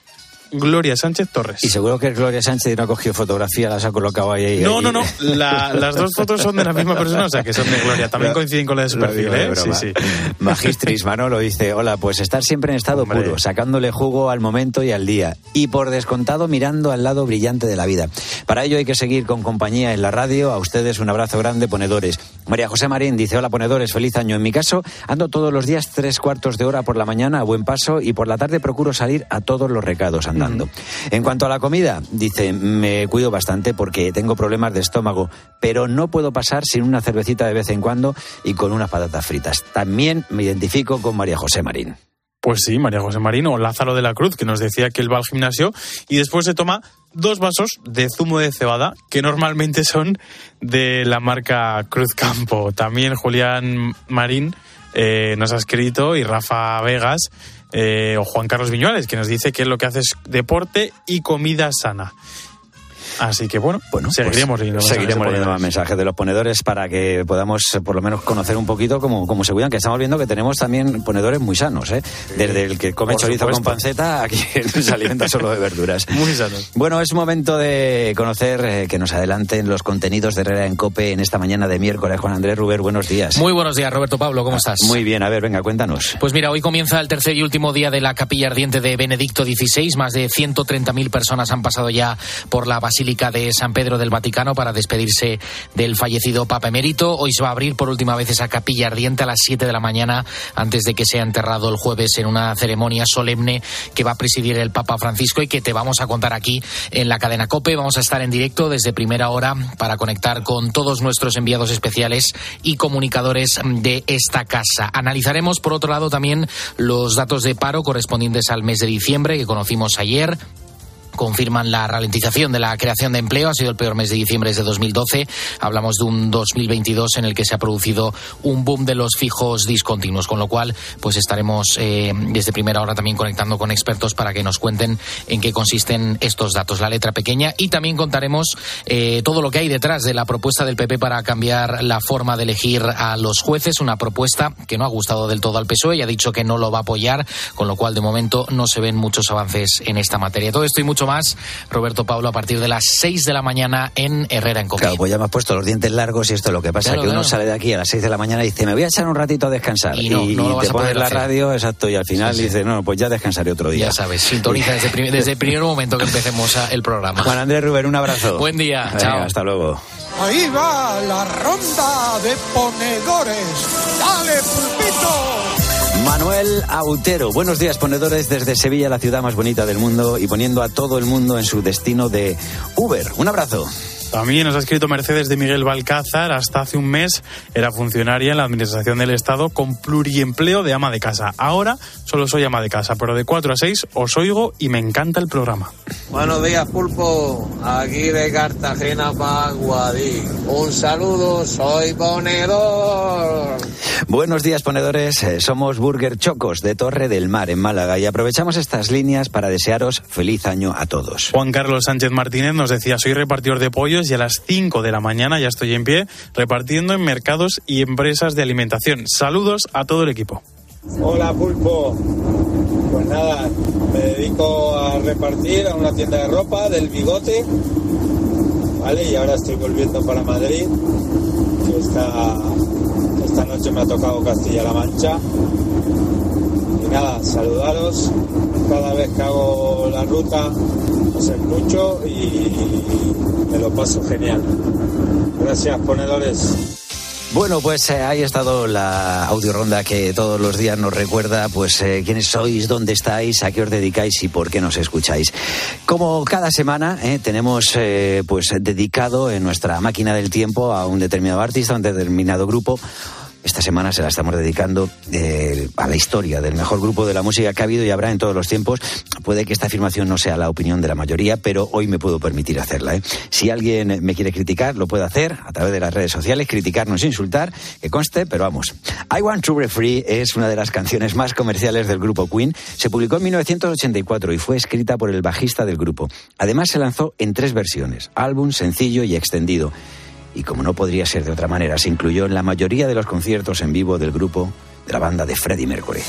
Gloria Sánchez Torres. Y seguro que Gloria Sánchez no ha cogido fotografía, las ha colocado ahí. No, ahí. no, no. La- las dos fotos son de la misma persona, o sea que son de Gloria. También coinciden con la de su perfil, de ¿eh? Sí, sí. Magistris Manolo dice, hola, pues estar siempre en estado Hombre. puro, sacándole jugo al momento y al día. Y por descontado mirando al lado brillante de la vida. Para ello hay que seguir con compañía en la radio. A ustedes un abrazo grande, ponedores. María José Marín dice, hola, ponedores, feliz año. En mi caso, ando todos los días tres cuartos de hora por la mañana a buen paso y por la tarde procuro salir a todos los recados andando. En cuanto a la comida, dice, me cuido bastante porque tengo problemas de estómago, pero no puedo pasar sin una cervecita de vez en cuando y con unas patatas fritas. También me identifico con María José Marín. Pues sí, María José Marín o Lázaro de la Cruz, que nos decía que él va al gimnasio y después se toma dos vasos de zumo de cebada, que normalmente son de la marca Cruz Campo. También Julián Marín eh, nos ha escrito y Rafa Vegas eh, o Juan Carlos Viñuales, que nos dice que lo que hace es deporte y comida sana. Así que bueno, Bueno, seguiremos pues leyendo mensajes seguiremos de leyendo más mensajes de los ponedores para que podamos eh, por lo menos conocer un poquito cómo, cómo se cuidan, que estamos viendo que tenemos también ponedores muy sanos, ¿eh? Desde el que come Por chorizo con supuesto. panceta a quien [LAUGHS] se alimenta solo de verduras. [LAUGHS] Muy sanos. Bueno, es momento de conocer eh, que nos adelanten los contenidos de Herrera en Cope en esta mañana de miércoles. Juan Andrés Ruber, buenos días. Muy buenos días, Roberto Pablo, ¿cómo estás? Muy bien, a ver, venga, cuéntanos. Pues mira, hoy comienza el tercer y último día de la capilla ardiente de Benedicto XVI. Más de 130.000 personas han pasado ya por la Basílica de San Pedro del Vaticano para despedirse del fallecido Papa Emérito. Hoy se va a abrir por última vez esa capilla ardiente a las 7 de la mañana antes de que sea enterrado el jueves en una ceremonia solemne que va a presidir el Papa Francisco y que te vamos a contar aquí en la cadena COPE. Vamos a estar en directo desde primera hora para conectar con todos nuestros enviados especiales y comunicadores de esta casa. Analizaremos, por otro lado, también los datos de paro correspondientes al mes de diciembre que conocimos ayer confirman la ralentización de la creación de empleo. Ha sido el peor mes de diciembre desde 2012. Hablamos de un 2022 en el que se ha producido un boom de los fijos discontinuos, con lo cual pues estaremos eh, desde primera hora también conectando con expertos para que nos cuenten en qué consisten estos datos, la letra pequeña y también contaremos eh, todo lo que hay detrás de la propuesta del PP para cambiar la forma de elegir a los jueces, una propuesta que no ha gustado del todo al PSOE y ha dicho que no lo va a apoyar, con lo cual de momento no se ven muchos avances en esta materia. Todo esto y mucho mucho más, Roberto Pablo, a partir de las 6 de la mañana en Herrera en Cope. Claro, pues ya me has puesto los dientes largos y esto es lo que pasa, Claro, que uno sale de aquí a las 6 de la mañana y dice, me voy a echar un ratito a descansar. Y no, no lo vas te a pones la hacer. radio, exacto, y al final Sí, sí. dice, no, pues ya descansaré otro día. Ya sabes, sintoniza desde, prim- desde el primer momento que empecemos el programa. Juan Andrés Rubén, un abrazo. Buen día, Venga, chao. Hasta luego. Ahí va la ronda de ponedores. ¡Dale, pulpito! Manuel Autero, buenos días ponedores desde Sevilla, la ciudad más bonita del mundo y poniendo a todo el mundo en su destino de Uber. Un abrazo. También nos ha escrito Mercedes de Miguel Balcázar. Hasta hace un mes era funcionaria en la Administración del Estado con pluriempleo de ama de casa. Ahora solo soy ama de casa, pero de 4 a 6 os oigo y me encanta el programa. Buenos días, Pulpo. Aquí de Cartagena para Guadí. Un saludo, soy ponedor. Buenos días ponedores, Eh, somos Burger Chocos de Torre del Mar en Málaga y aprovechamos estas líneas para desearos feliz año a todos. Juan Carlos Sánchez Martínez nos decía, soy repartidor de pollos y a las 5 de la mañana ya estoy en pie repartiendo en mercados y empresas de alimentación. Saludos a todo el equipo. Hola Pulpo. Pues nada, me dedico a repartir a una tienda de ropa del bigote. ¿Vale? Y ahora estoy volviendo para Madrid. Esta, esta noche me ha tocado Castilla-La Mancha. Y nada, saludaros. Cada vez que hago la ruta escucho y me lo paso genial. Gracias, ponedores. Bueno, pues eh, ahí ha estado la audioronda que todos los días nos recuerda, pues eh, quiénes sois, dónde estáis, a qué os dedicáis y por qué nos escucháis. Como cada semana eh, tenemos eh, pues dedicado en nuestra máquina del tiempo a un determinado artista, a un determinado grupo. Esta semana se la estamos dedicando eh, a la historia del mejor grupo de la música que ha habido y habrá en todos los tiempos. Puede que esta afirmación no sea la opinión de la mayoría, pero hoy me puedo permitir hacerla. ¿eh? Si alguien me quiere criticar, lo puede hacer a través de las redes sociales, criticarnos, insultar, que conste, pero vamos. I Want to Be Free es una de las canciones más comerciales del grupo Queen. Se publicó en 1984 y fue escrita por el bajista del grupo. Además se lanzó en tres versiones, álbum, sencillo y extendido y como no podría ser de otra manera, se incluyó en la mayoría de los conciertos en vivo del grupo de la banda de Freddie Mercury.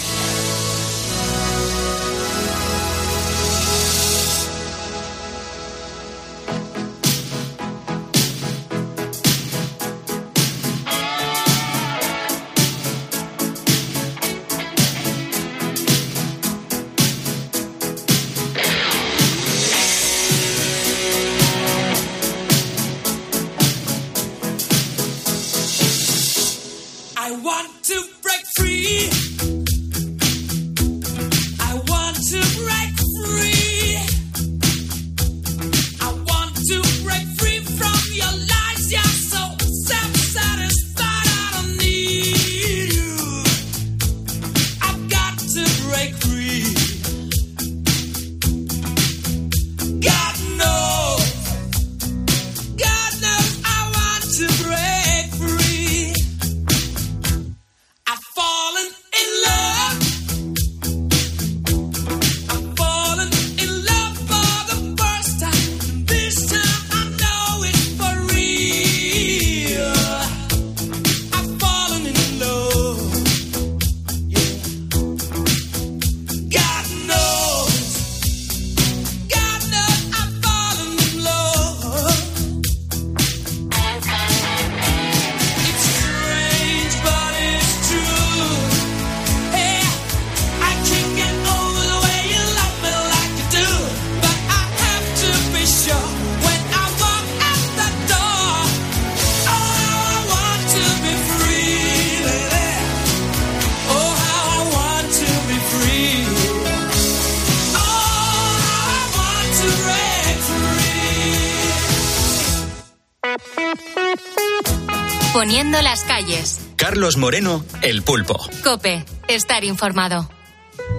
Poniendo las calles. Carlos Moreno, El Pulpo. Cope, estar informado.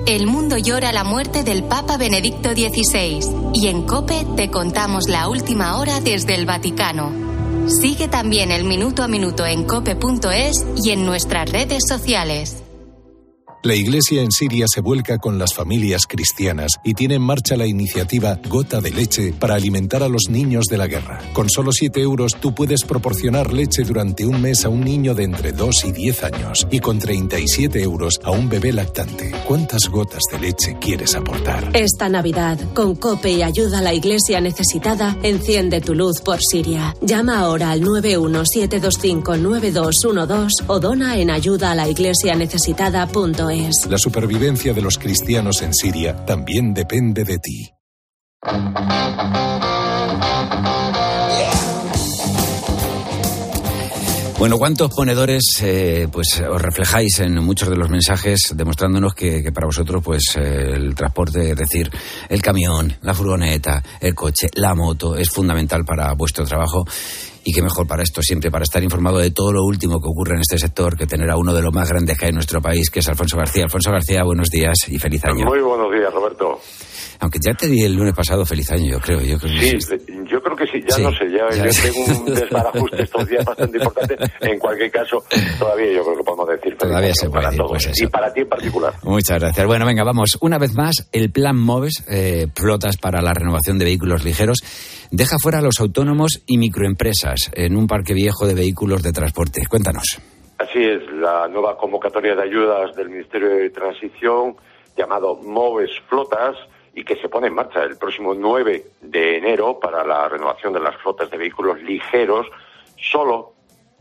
El mundo llora la muerte del Papa Benedicto XVI y en Cope te contamos la última hora desde el Vaticano. Sigue también el minuto a minuto en cope.es y en nuestras redes sociales. La Iglesia en Siria se vuelca con las familias cristianas y tiene en marcha la iniciativa Gota de Leche para alimentar a los niños de la guerra. Con solo 7 euros tú puedes proporcionar leche durante un mes a un niño de entre 2 y 10 años y con 37 euros a un bebé lactante. ¿Cuántas gotas de leche quieres aportar? Esta Navidad, con COPE y ayuda a la iglesia necesitada, enciende tu luz por Siria. Llama ahora al 917259212 o dona en ayuda a la iglesia La supervivencia de los cristianos en Siria también depende de ti. Bueno, ¿cuántos ponedores eh, pues os reflejáis en muchos de los mensajes demostrándonos que, que para vosotros pues eh, el transporte, es decir, el camión, la furgoneta, el coche, la moto es fundamental para vuestro trabajo y qué mejor para esto siempre, para estar informado de todo lo último que ocurre en este sector que tener a uno de los más grandes que hay en nuestro país, que es Alfonso García. Alfonso García, buenos días y feliz año. Muy buenos días, Roberto. Aunque ya te di el lunes pasado feliz año, yo creo. Yo creo que Sí, yo creo que sí, ya Sí, no sé, ya, ya. yo tengo un desbarajuste estos días bastante importante. En cualquier caso, todavía yo creo que podemos decir feliz Todavía se puede para decir, todos. pues eso. y para ti en particular. Muchas gracias. Bueno, venga, vamos. Una vez más, el plan MOVES, eh, flotas para la renovación de vehículos ligeros, deja fuera a los autónomos y microempresas en un parque viejo de vehículos de transporte. Cuéntanos. Así es, la nueva convocatoria de ayudas del Ministerio de Transición, llamado MOVES Flotas, y que se pone en marcha el próximo 9 de enero para la renovación de las flotas de vehículos ligeros, solo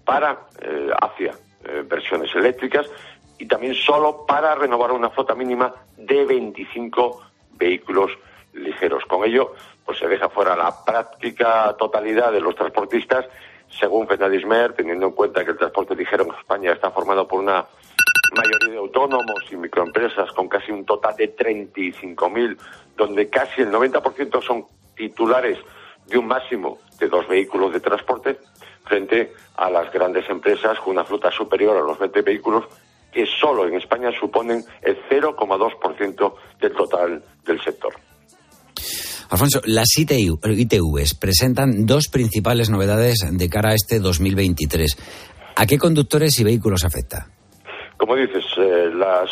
para eh, hacia eh, versiones eléctricas y también solo para renovar una flota mínima de 25 vehículos ligeros. Con ello, pues se deja fuera la práctica totalidad de los transportistas, según Fenadismer, teniendo en cuenta que el transporte ligero en España está formado por una mayoría de autónomos y microempresas con casi un total de 35.000, donde casi el 90% son titulares de un máximo de dos vehículos de transporte, frente a las grandes empresas con una flota superior a los 20 vehículos, que solo en España suponen el 0,2% del total del sector. Alfonso, las ITU ITVs presentan dos principales novedades de cara a este 2023. ¿A qué conductores y vehículos afecta? Como dices, eh,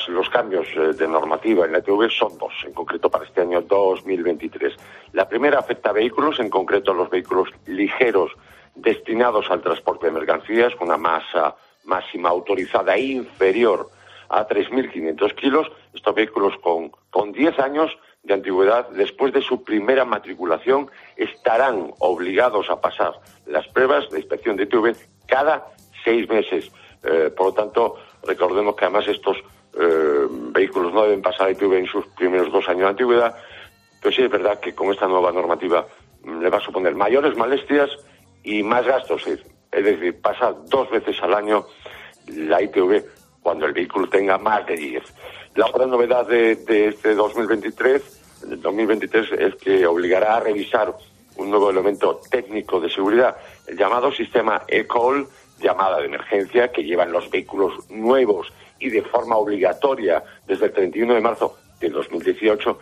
los cambios eh, de normativa en la ETV son dos, en concreto para este año 2023. La primera afecta a vehículos, en concreto a los vehículos ligeros destinados al transporte de mercancías con una masa máxima autorizada inferior a 3.500 kilos. Estos vehículos con, con 10 años de antigüedad, después de su primera matriculación, estarán obligados a pasar las pruebas de inspección de ITV cada seis meses. Eh, por lo tanto, recordemos que además estos eh, vehículos no deben pasar ITV en sus primeros dos años de antigüedad, pero sí es verdad que con esta nueva normativa mm, le va a suponer mayores molestias y más gastos. Es decir, pasar dos veces al año la ITV cuando el vehículo tenga más de 10. La otra novedad de, este 2023, del 2023 es que obligará a revisar un nuevo elemento técnico de seguridad, el llamado sistema ECOL, llamada de emergencia, que llevan los vehículos nuevos y de forma obligatoria desde el 31 de marzo de 2018.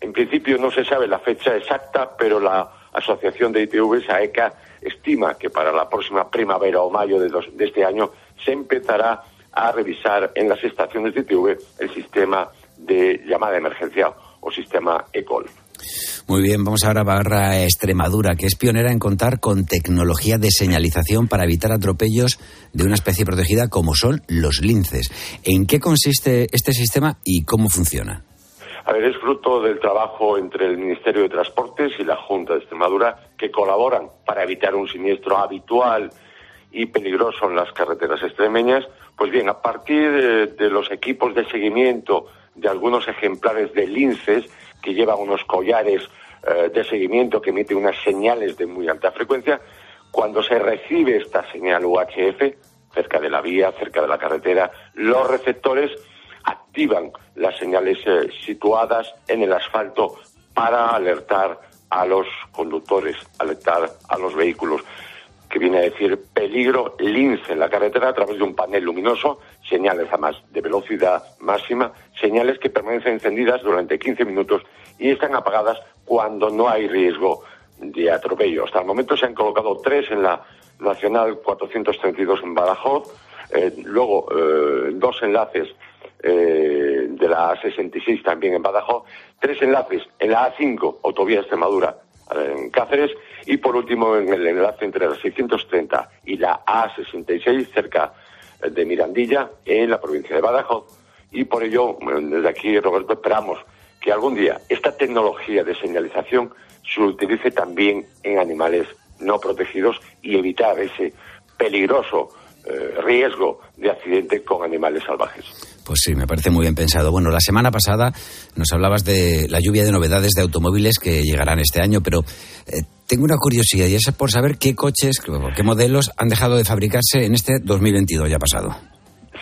En principio no se sabe la fecha exacta, pero la Asociación de ITVs, AECA, estima que para la próxima primavera o mayo de, dos- de este año se empezará a revisar en las estaciones de ITV el sistema de llamada de emergencia o sistema ECOL. Muy bien, vamos ahora a Extremadura, que es pionera en contar con tecnología de señalización para evitar atropellos de una especie protegida como son los linces. ¿En qué consiste este sistema y cómo funciona? A ver, es fruto del trabajo entre el Ministerio de Transportes y la Junta de Extremadura que colaboran para evitar un siniestro habitual y peligroso en las carreteras extremeñas. Pues bien, a partir de, los equipos de seguimiento de algunos ejemplares de linces que llevan unos collares eh, de seguimiento que emiten unas señales de muy alta frecuencia, cuando se recibe esta señal UHF cerca de la vía, cerca de la carretera, los receptores activan las señales eh, situadas en el asfalto para alertar a los conductores, alertar a los vehículos, que viene a decir peligro lince en la carretera a través de un panel luminoso, señales además de velocidad máxima, señales que permanecen encendidas durante 15 minutos y están apagadas cuando no hay riesgo de atropello. Hasta el momento se han colocado tres en la Nacional 432 en Badajoz, eh, luego eh, dos enlaces eh, de la A66 también en Badajoz, tres enlaces en la A5, autovía Extremadura, en Cáceres, y por último en el enlace entre la 630 y la A66 cerca de Mirandilla, en la provincia de Badajoz. Y por ello, desde aquí, Roberto, esperamos que algún día esta tecnología de señalización se utilice también en animales no protegidos y evitar ese peligroso eh, riesgo de accidente con animales salvajes. Pues sí, me parece muy bien pensado. Bueno, la semana pasada nos hablabas de la lluvia de novedades de automóviles que llegarán este año, pero eh, tengo una curiosidad y es por saber qué coches, qué modelos han dejado de fabricarse en este 2022 ya pasado.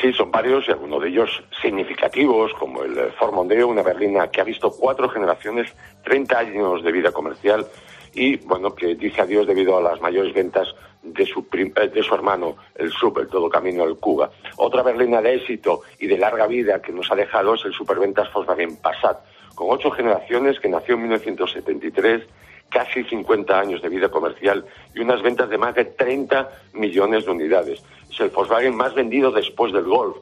Sí, son varios y algunos de ellos significativos, como el Ford Mondeo, una berlina que ha visto cuatro generaciones, 30 años de vida comercial y, bueno, que dice adiós debido a las mayores ventas de su, eh, de su hermano, el Sub, el todo camino el Cuba. Otra berlina de éxito y de larga vida que nos ha dejado es el superventas Volkswagen Passat, con ocho generaciones que nació en 1973 casi 50 años de vida comercial y unas ventas de más de 30 millones de unidades. Es el Volkswagen más vendido después del Golf.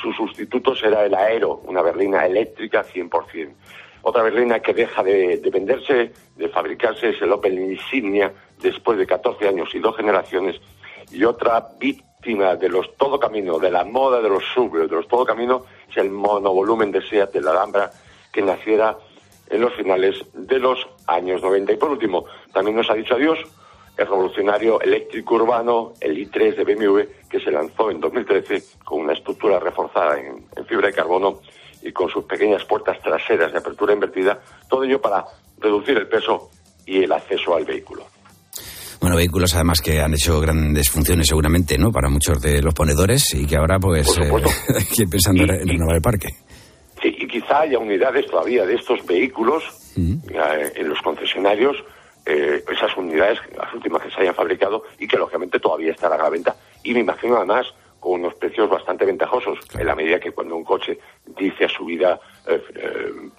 Su sustituto será el Aero, una berlina eléctrica 100%. Otra berlina que deja de, venderse, de fabricarse, es el Opel Insignia, después de 14 años y dos generaciones. Y otra víctima de los todo camino, de la moda de los sub, de los todo camino, es el monovolumen de SEAT de la Alhambra, que naciera en los finales de los años 90. Y por último, también nos ha dicho adiós el revolucionario eléctrico urbano, el i3 de BMW, que se lanzó en 2013 con una estructura reforzada en, fibra de carbono y con sus pequeñas puertas traseras de apertura invertida, todo ello para reducir el peso y el acceso al vehículo. Bueno, vehículos además que han hecho grandes funciones seguramente, ¿no? Para muchos de los ponedores y que ahora pues eh, [LAUGHS] hay que ir pensando en renovar el parque quizá haya unidades todavía de estos vehículos eh, en los concesionarios, eh, esas unidades, las últimas que se hayan fabricado y que lógicamente todavía estarán a la venta. Y me imagino además con unos precios bastante ventajosos, en la medida que cuando un coche dice a su vida,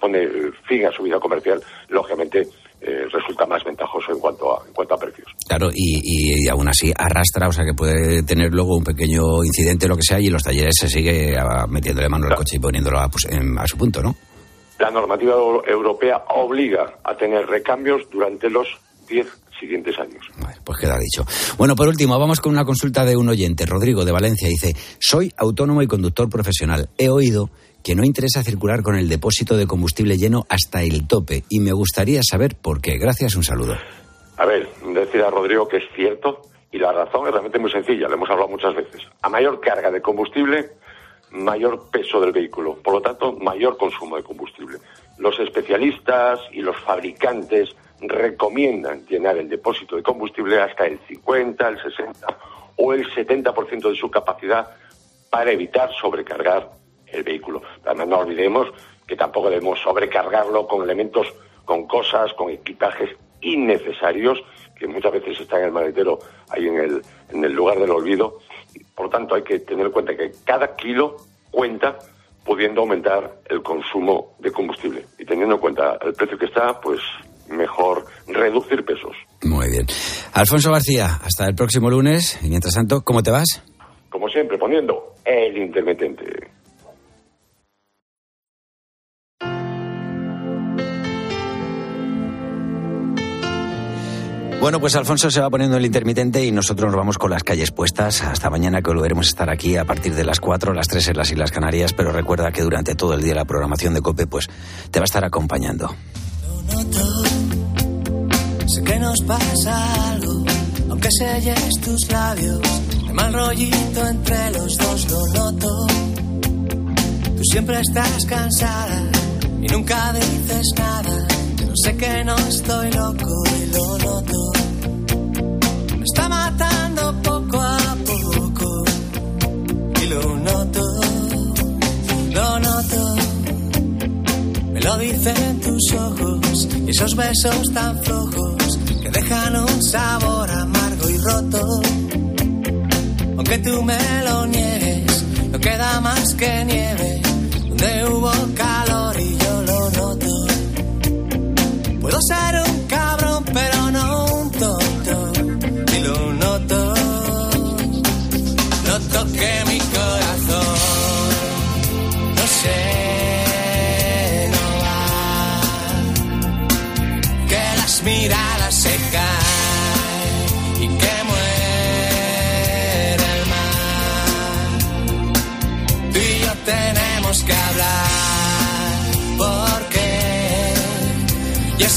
pone fin a su vida comercial, lógicamente eh, resulta más ventajoso en cuanto a, en cuanto a precios. Claro, y, aún así arrastra, o sea que puede tener luego un pequeño incidente, lo que sea, y en los talleres se sigue ah, metiéndole mano al coche y poniéndolo a, pues, a su punto, ¿no? La normativa europea obliga a tener recambios durante los 10 siguientes años. pues queda dicho. Bueno, por último, vamos con una consulta de un oyente, Rodrigo de Valencia. Dice, soy autónomo y conductor profesional. He oído que no interesa circular con el depósito de combustible lleno hasta el tope y me gustaría saber por qué. Gracias, un saludo. A ver, decir a Rodrigo que es cierto y la razón es realmente muy sencilla, lo hemos hablado muchas veces. A mayor carga de combustible, mayor peso del vehículo, por lo tanto, mayor consumo de combustible. Los especialistas y los fabricantes recomiendan llenar el depósito de combustible hasta el 50, el 60 o el 70% de su capacidad para evitar sobrecargar el vehículo. Además, no olvidemos que tampoco debemos sobrecargarlo con elementos, con cosas, con equipajes innecesarios que muchas veces están en el maletero, ahí en el, en el lugar del olvido. Por lo tanto, hay que tener en cuenta que cada kilo cuenta pudiendo aumentar el consumo de combustible. Y teniendo en cuenta el precio que está, pues mejor reducir pesos. Muy bien. Alfonso García, hasta el próximo lunes. Y mientras tanto, ¿cómo te vas? Como siempre, poniendo el intermitente. Bueno, pues Alfonso se va poniendo el intermitente y nosotros nos vamos con las calles puestas. Hasta mañana que volveremos a estar aquí a partir de las 4, las 3 en las Islas Canarias, pero recuerda que durante todo el día la programación de COPE pues te va a estar acompañando. sé que nos pasa algo, aunque selles tus labios, de mal rollito entre los dos lo noto. Tú siempre estás cansada y nunca dices nada, sé que no estoy loco y lo noto. lo dicen tus ojos y esos besos tan flojos que dejan un sabor amargo y roto. Aunque tú me lo niegues, no queda más que nieve donde hubo calor y lo noto. Puedo ser un cabrón,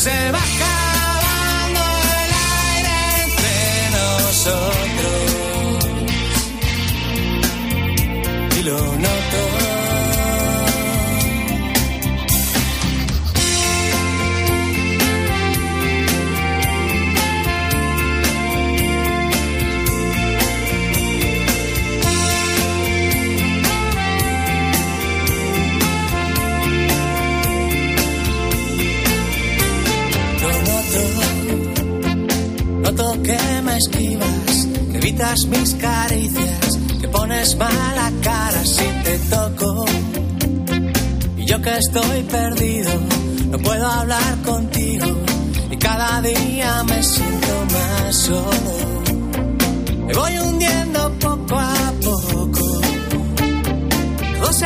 se va que me esquivas, que evitas mis caricias, que pones mala cara si te toco. Y yo que estoy perdido, no puedo hablar contigo, y cada día me siento más solo. Me voy hundiendo poco a poco, todo se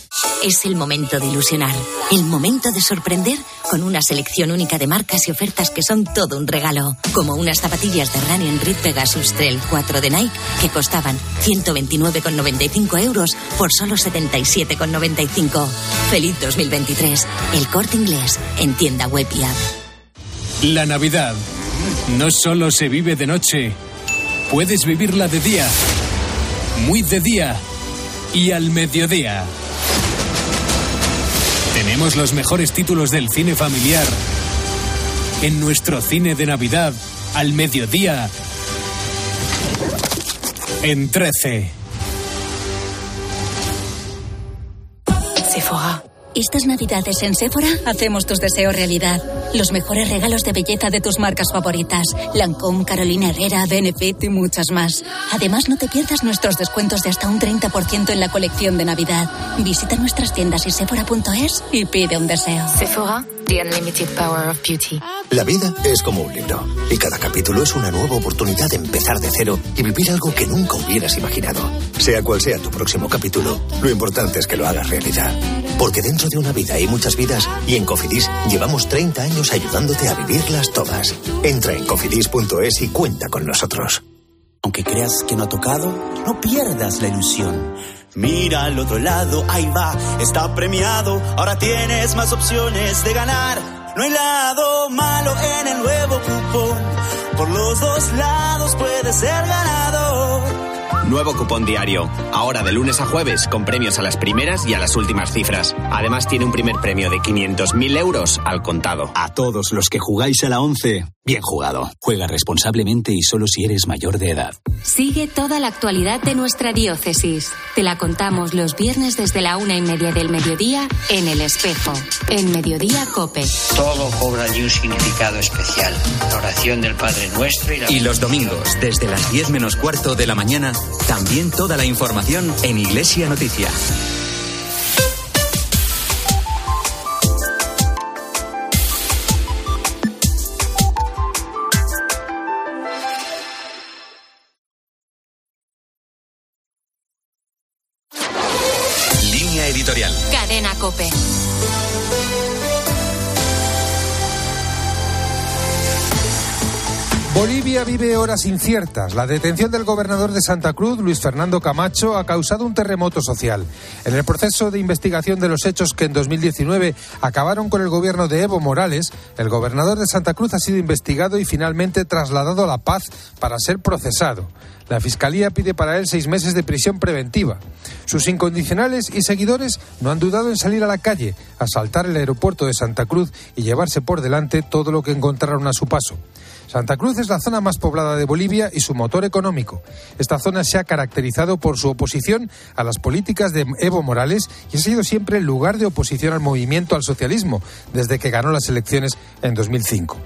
Es el momento de ilusionar, el momento de sorprender con una selección única de marcas y ofertas que son todo un regalo, como unas zapatillas de Running Reed Pegasus Trail 4 de Nike que costaban 129,95 euros por solo 77,95. Feliz 2023, el corte inglés en tienda web. La Navidad no solo se vive de noche, puedes vivirla de día, muy de día y al mediodía. Tenemos los mejores títulos del cine familiar en nuestro cine de Navidad al mediodía en 13. Estas navidades en Sephora hacemos tus deseos realidad. Los mejores regalos de belleza de tus marcas favoritas. Lancôme, Carolina Herrera, Benefit y muchas más. Además, no te pierdas nuestros descuentos de hasta un 30% en la colección de Navidad. Visita nuestras tiendas y sephora.es y pide un deseo. Sephora, the unlimited power of beauty. La vida es como un libro y cada capítulo es una nueva oportunidad de empezar de cero y vivir algo que nunca hubieras imaginado. Sea cual sea tu próximo capítulo, lo importante es que lo hagas realidad. Porque dentro de una vida hay muchas vidas y en Cofidis llevamos 30 años ayudándote a vivirlas todas. Entra en cofidis.es y cuenta con nosotros. Aunque creas que no ha tocado, no pierdas la ilusión. Mira al otro lado, ahí va, está premiado. Ahora tienes más opciones de ganar. No hay lado malo en el nuevo cupón. Por los dos lados puedes ser ganador. Nuevo cupón diario. Ahora de lunes a jueves con premios a las primeras y a las últimas cifras. Además tiene un primer premio de 500.000 euros al contado. A todos los que jugáis a la 11, bien jugado. Juega responsablemente y solo si eres mayor de edad. Sigue toda la actualidad de nuestra diócesis. Te la contamos los viernes desde la una y media del mediodía en El Espejo, en Mediodía Cope. Todo cobra allí un significado especial. La oración del Padre Nuestro y la... Y los domingos, desde las 10 menos cuarto de la mañana, también toda la información en Iglesia Noticia. Línea editorial. Cadena Cope. Bolivia vive horas inciertas. La detención del gobernador de Santa Cruz, Luis Fernando Camacho, ha causado un terremoto social. En el proceso de investigación de los hechos que en 2019 acabaron con el gobierno de Evo Morales, el gobernador de Santa Cruz ha sido investigado y finalmente trasladado a La Paz para ser procesado. La Fiscalía pide para él seis meses de prisión preventiva. Sus incondicionales y seguidores no han dudado en salir a la calle, asaltar el aeropuerto de Santa Cruz y llevarse por delante todo lo que encontraron a su paso. Santa Cruz es la zona más poblada de Bolivia y su motor económico. Esta zona se ha caracterizado por su oposición a las políticas de Evo Morales y ha sido siempre el lugar de oposición al movimiento al socialismo desde que ganó las elecciones en 2005.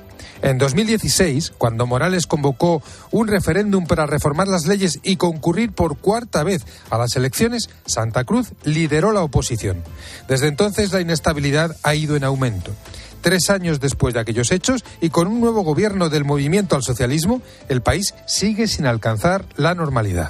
En 2016, cuando Morales convocó un referéndum para reformar las leyes y concurrir por cuarta vez a las elecciones, Santa Cruz lideró la oposición. Desde entonces la inestabilidad ha ido en aumento. Tres años después de aquellos hechos y con un nuevo gobierno del movimiento al socialismo, el país sigue sin alcanzar la normalidad.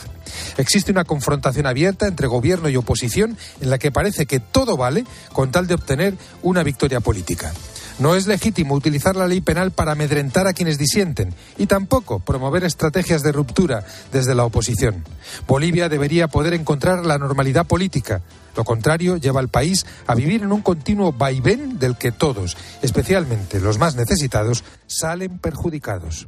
Existe una confrontación abierta entre gobierno y oposición en la que parece que todo vale con tal de obtener una victoria política. No es legítimo utilizar la ley penal para amedrentar a quienes disienten y tampoco promover estrategias de ruptura desde la oposición. Bolivia debería poder encontrar la normalidad política. Lo contrario lleva al país a vivir en un continuo vaivén del que todos, especialmente los más necesitados, salen perjudicados.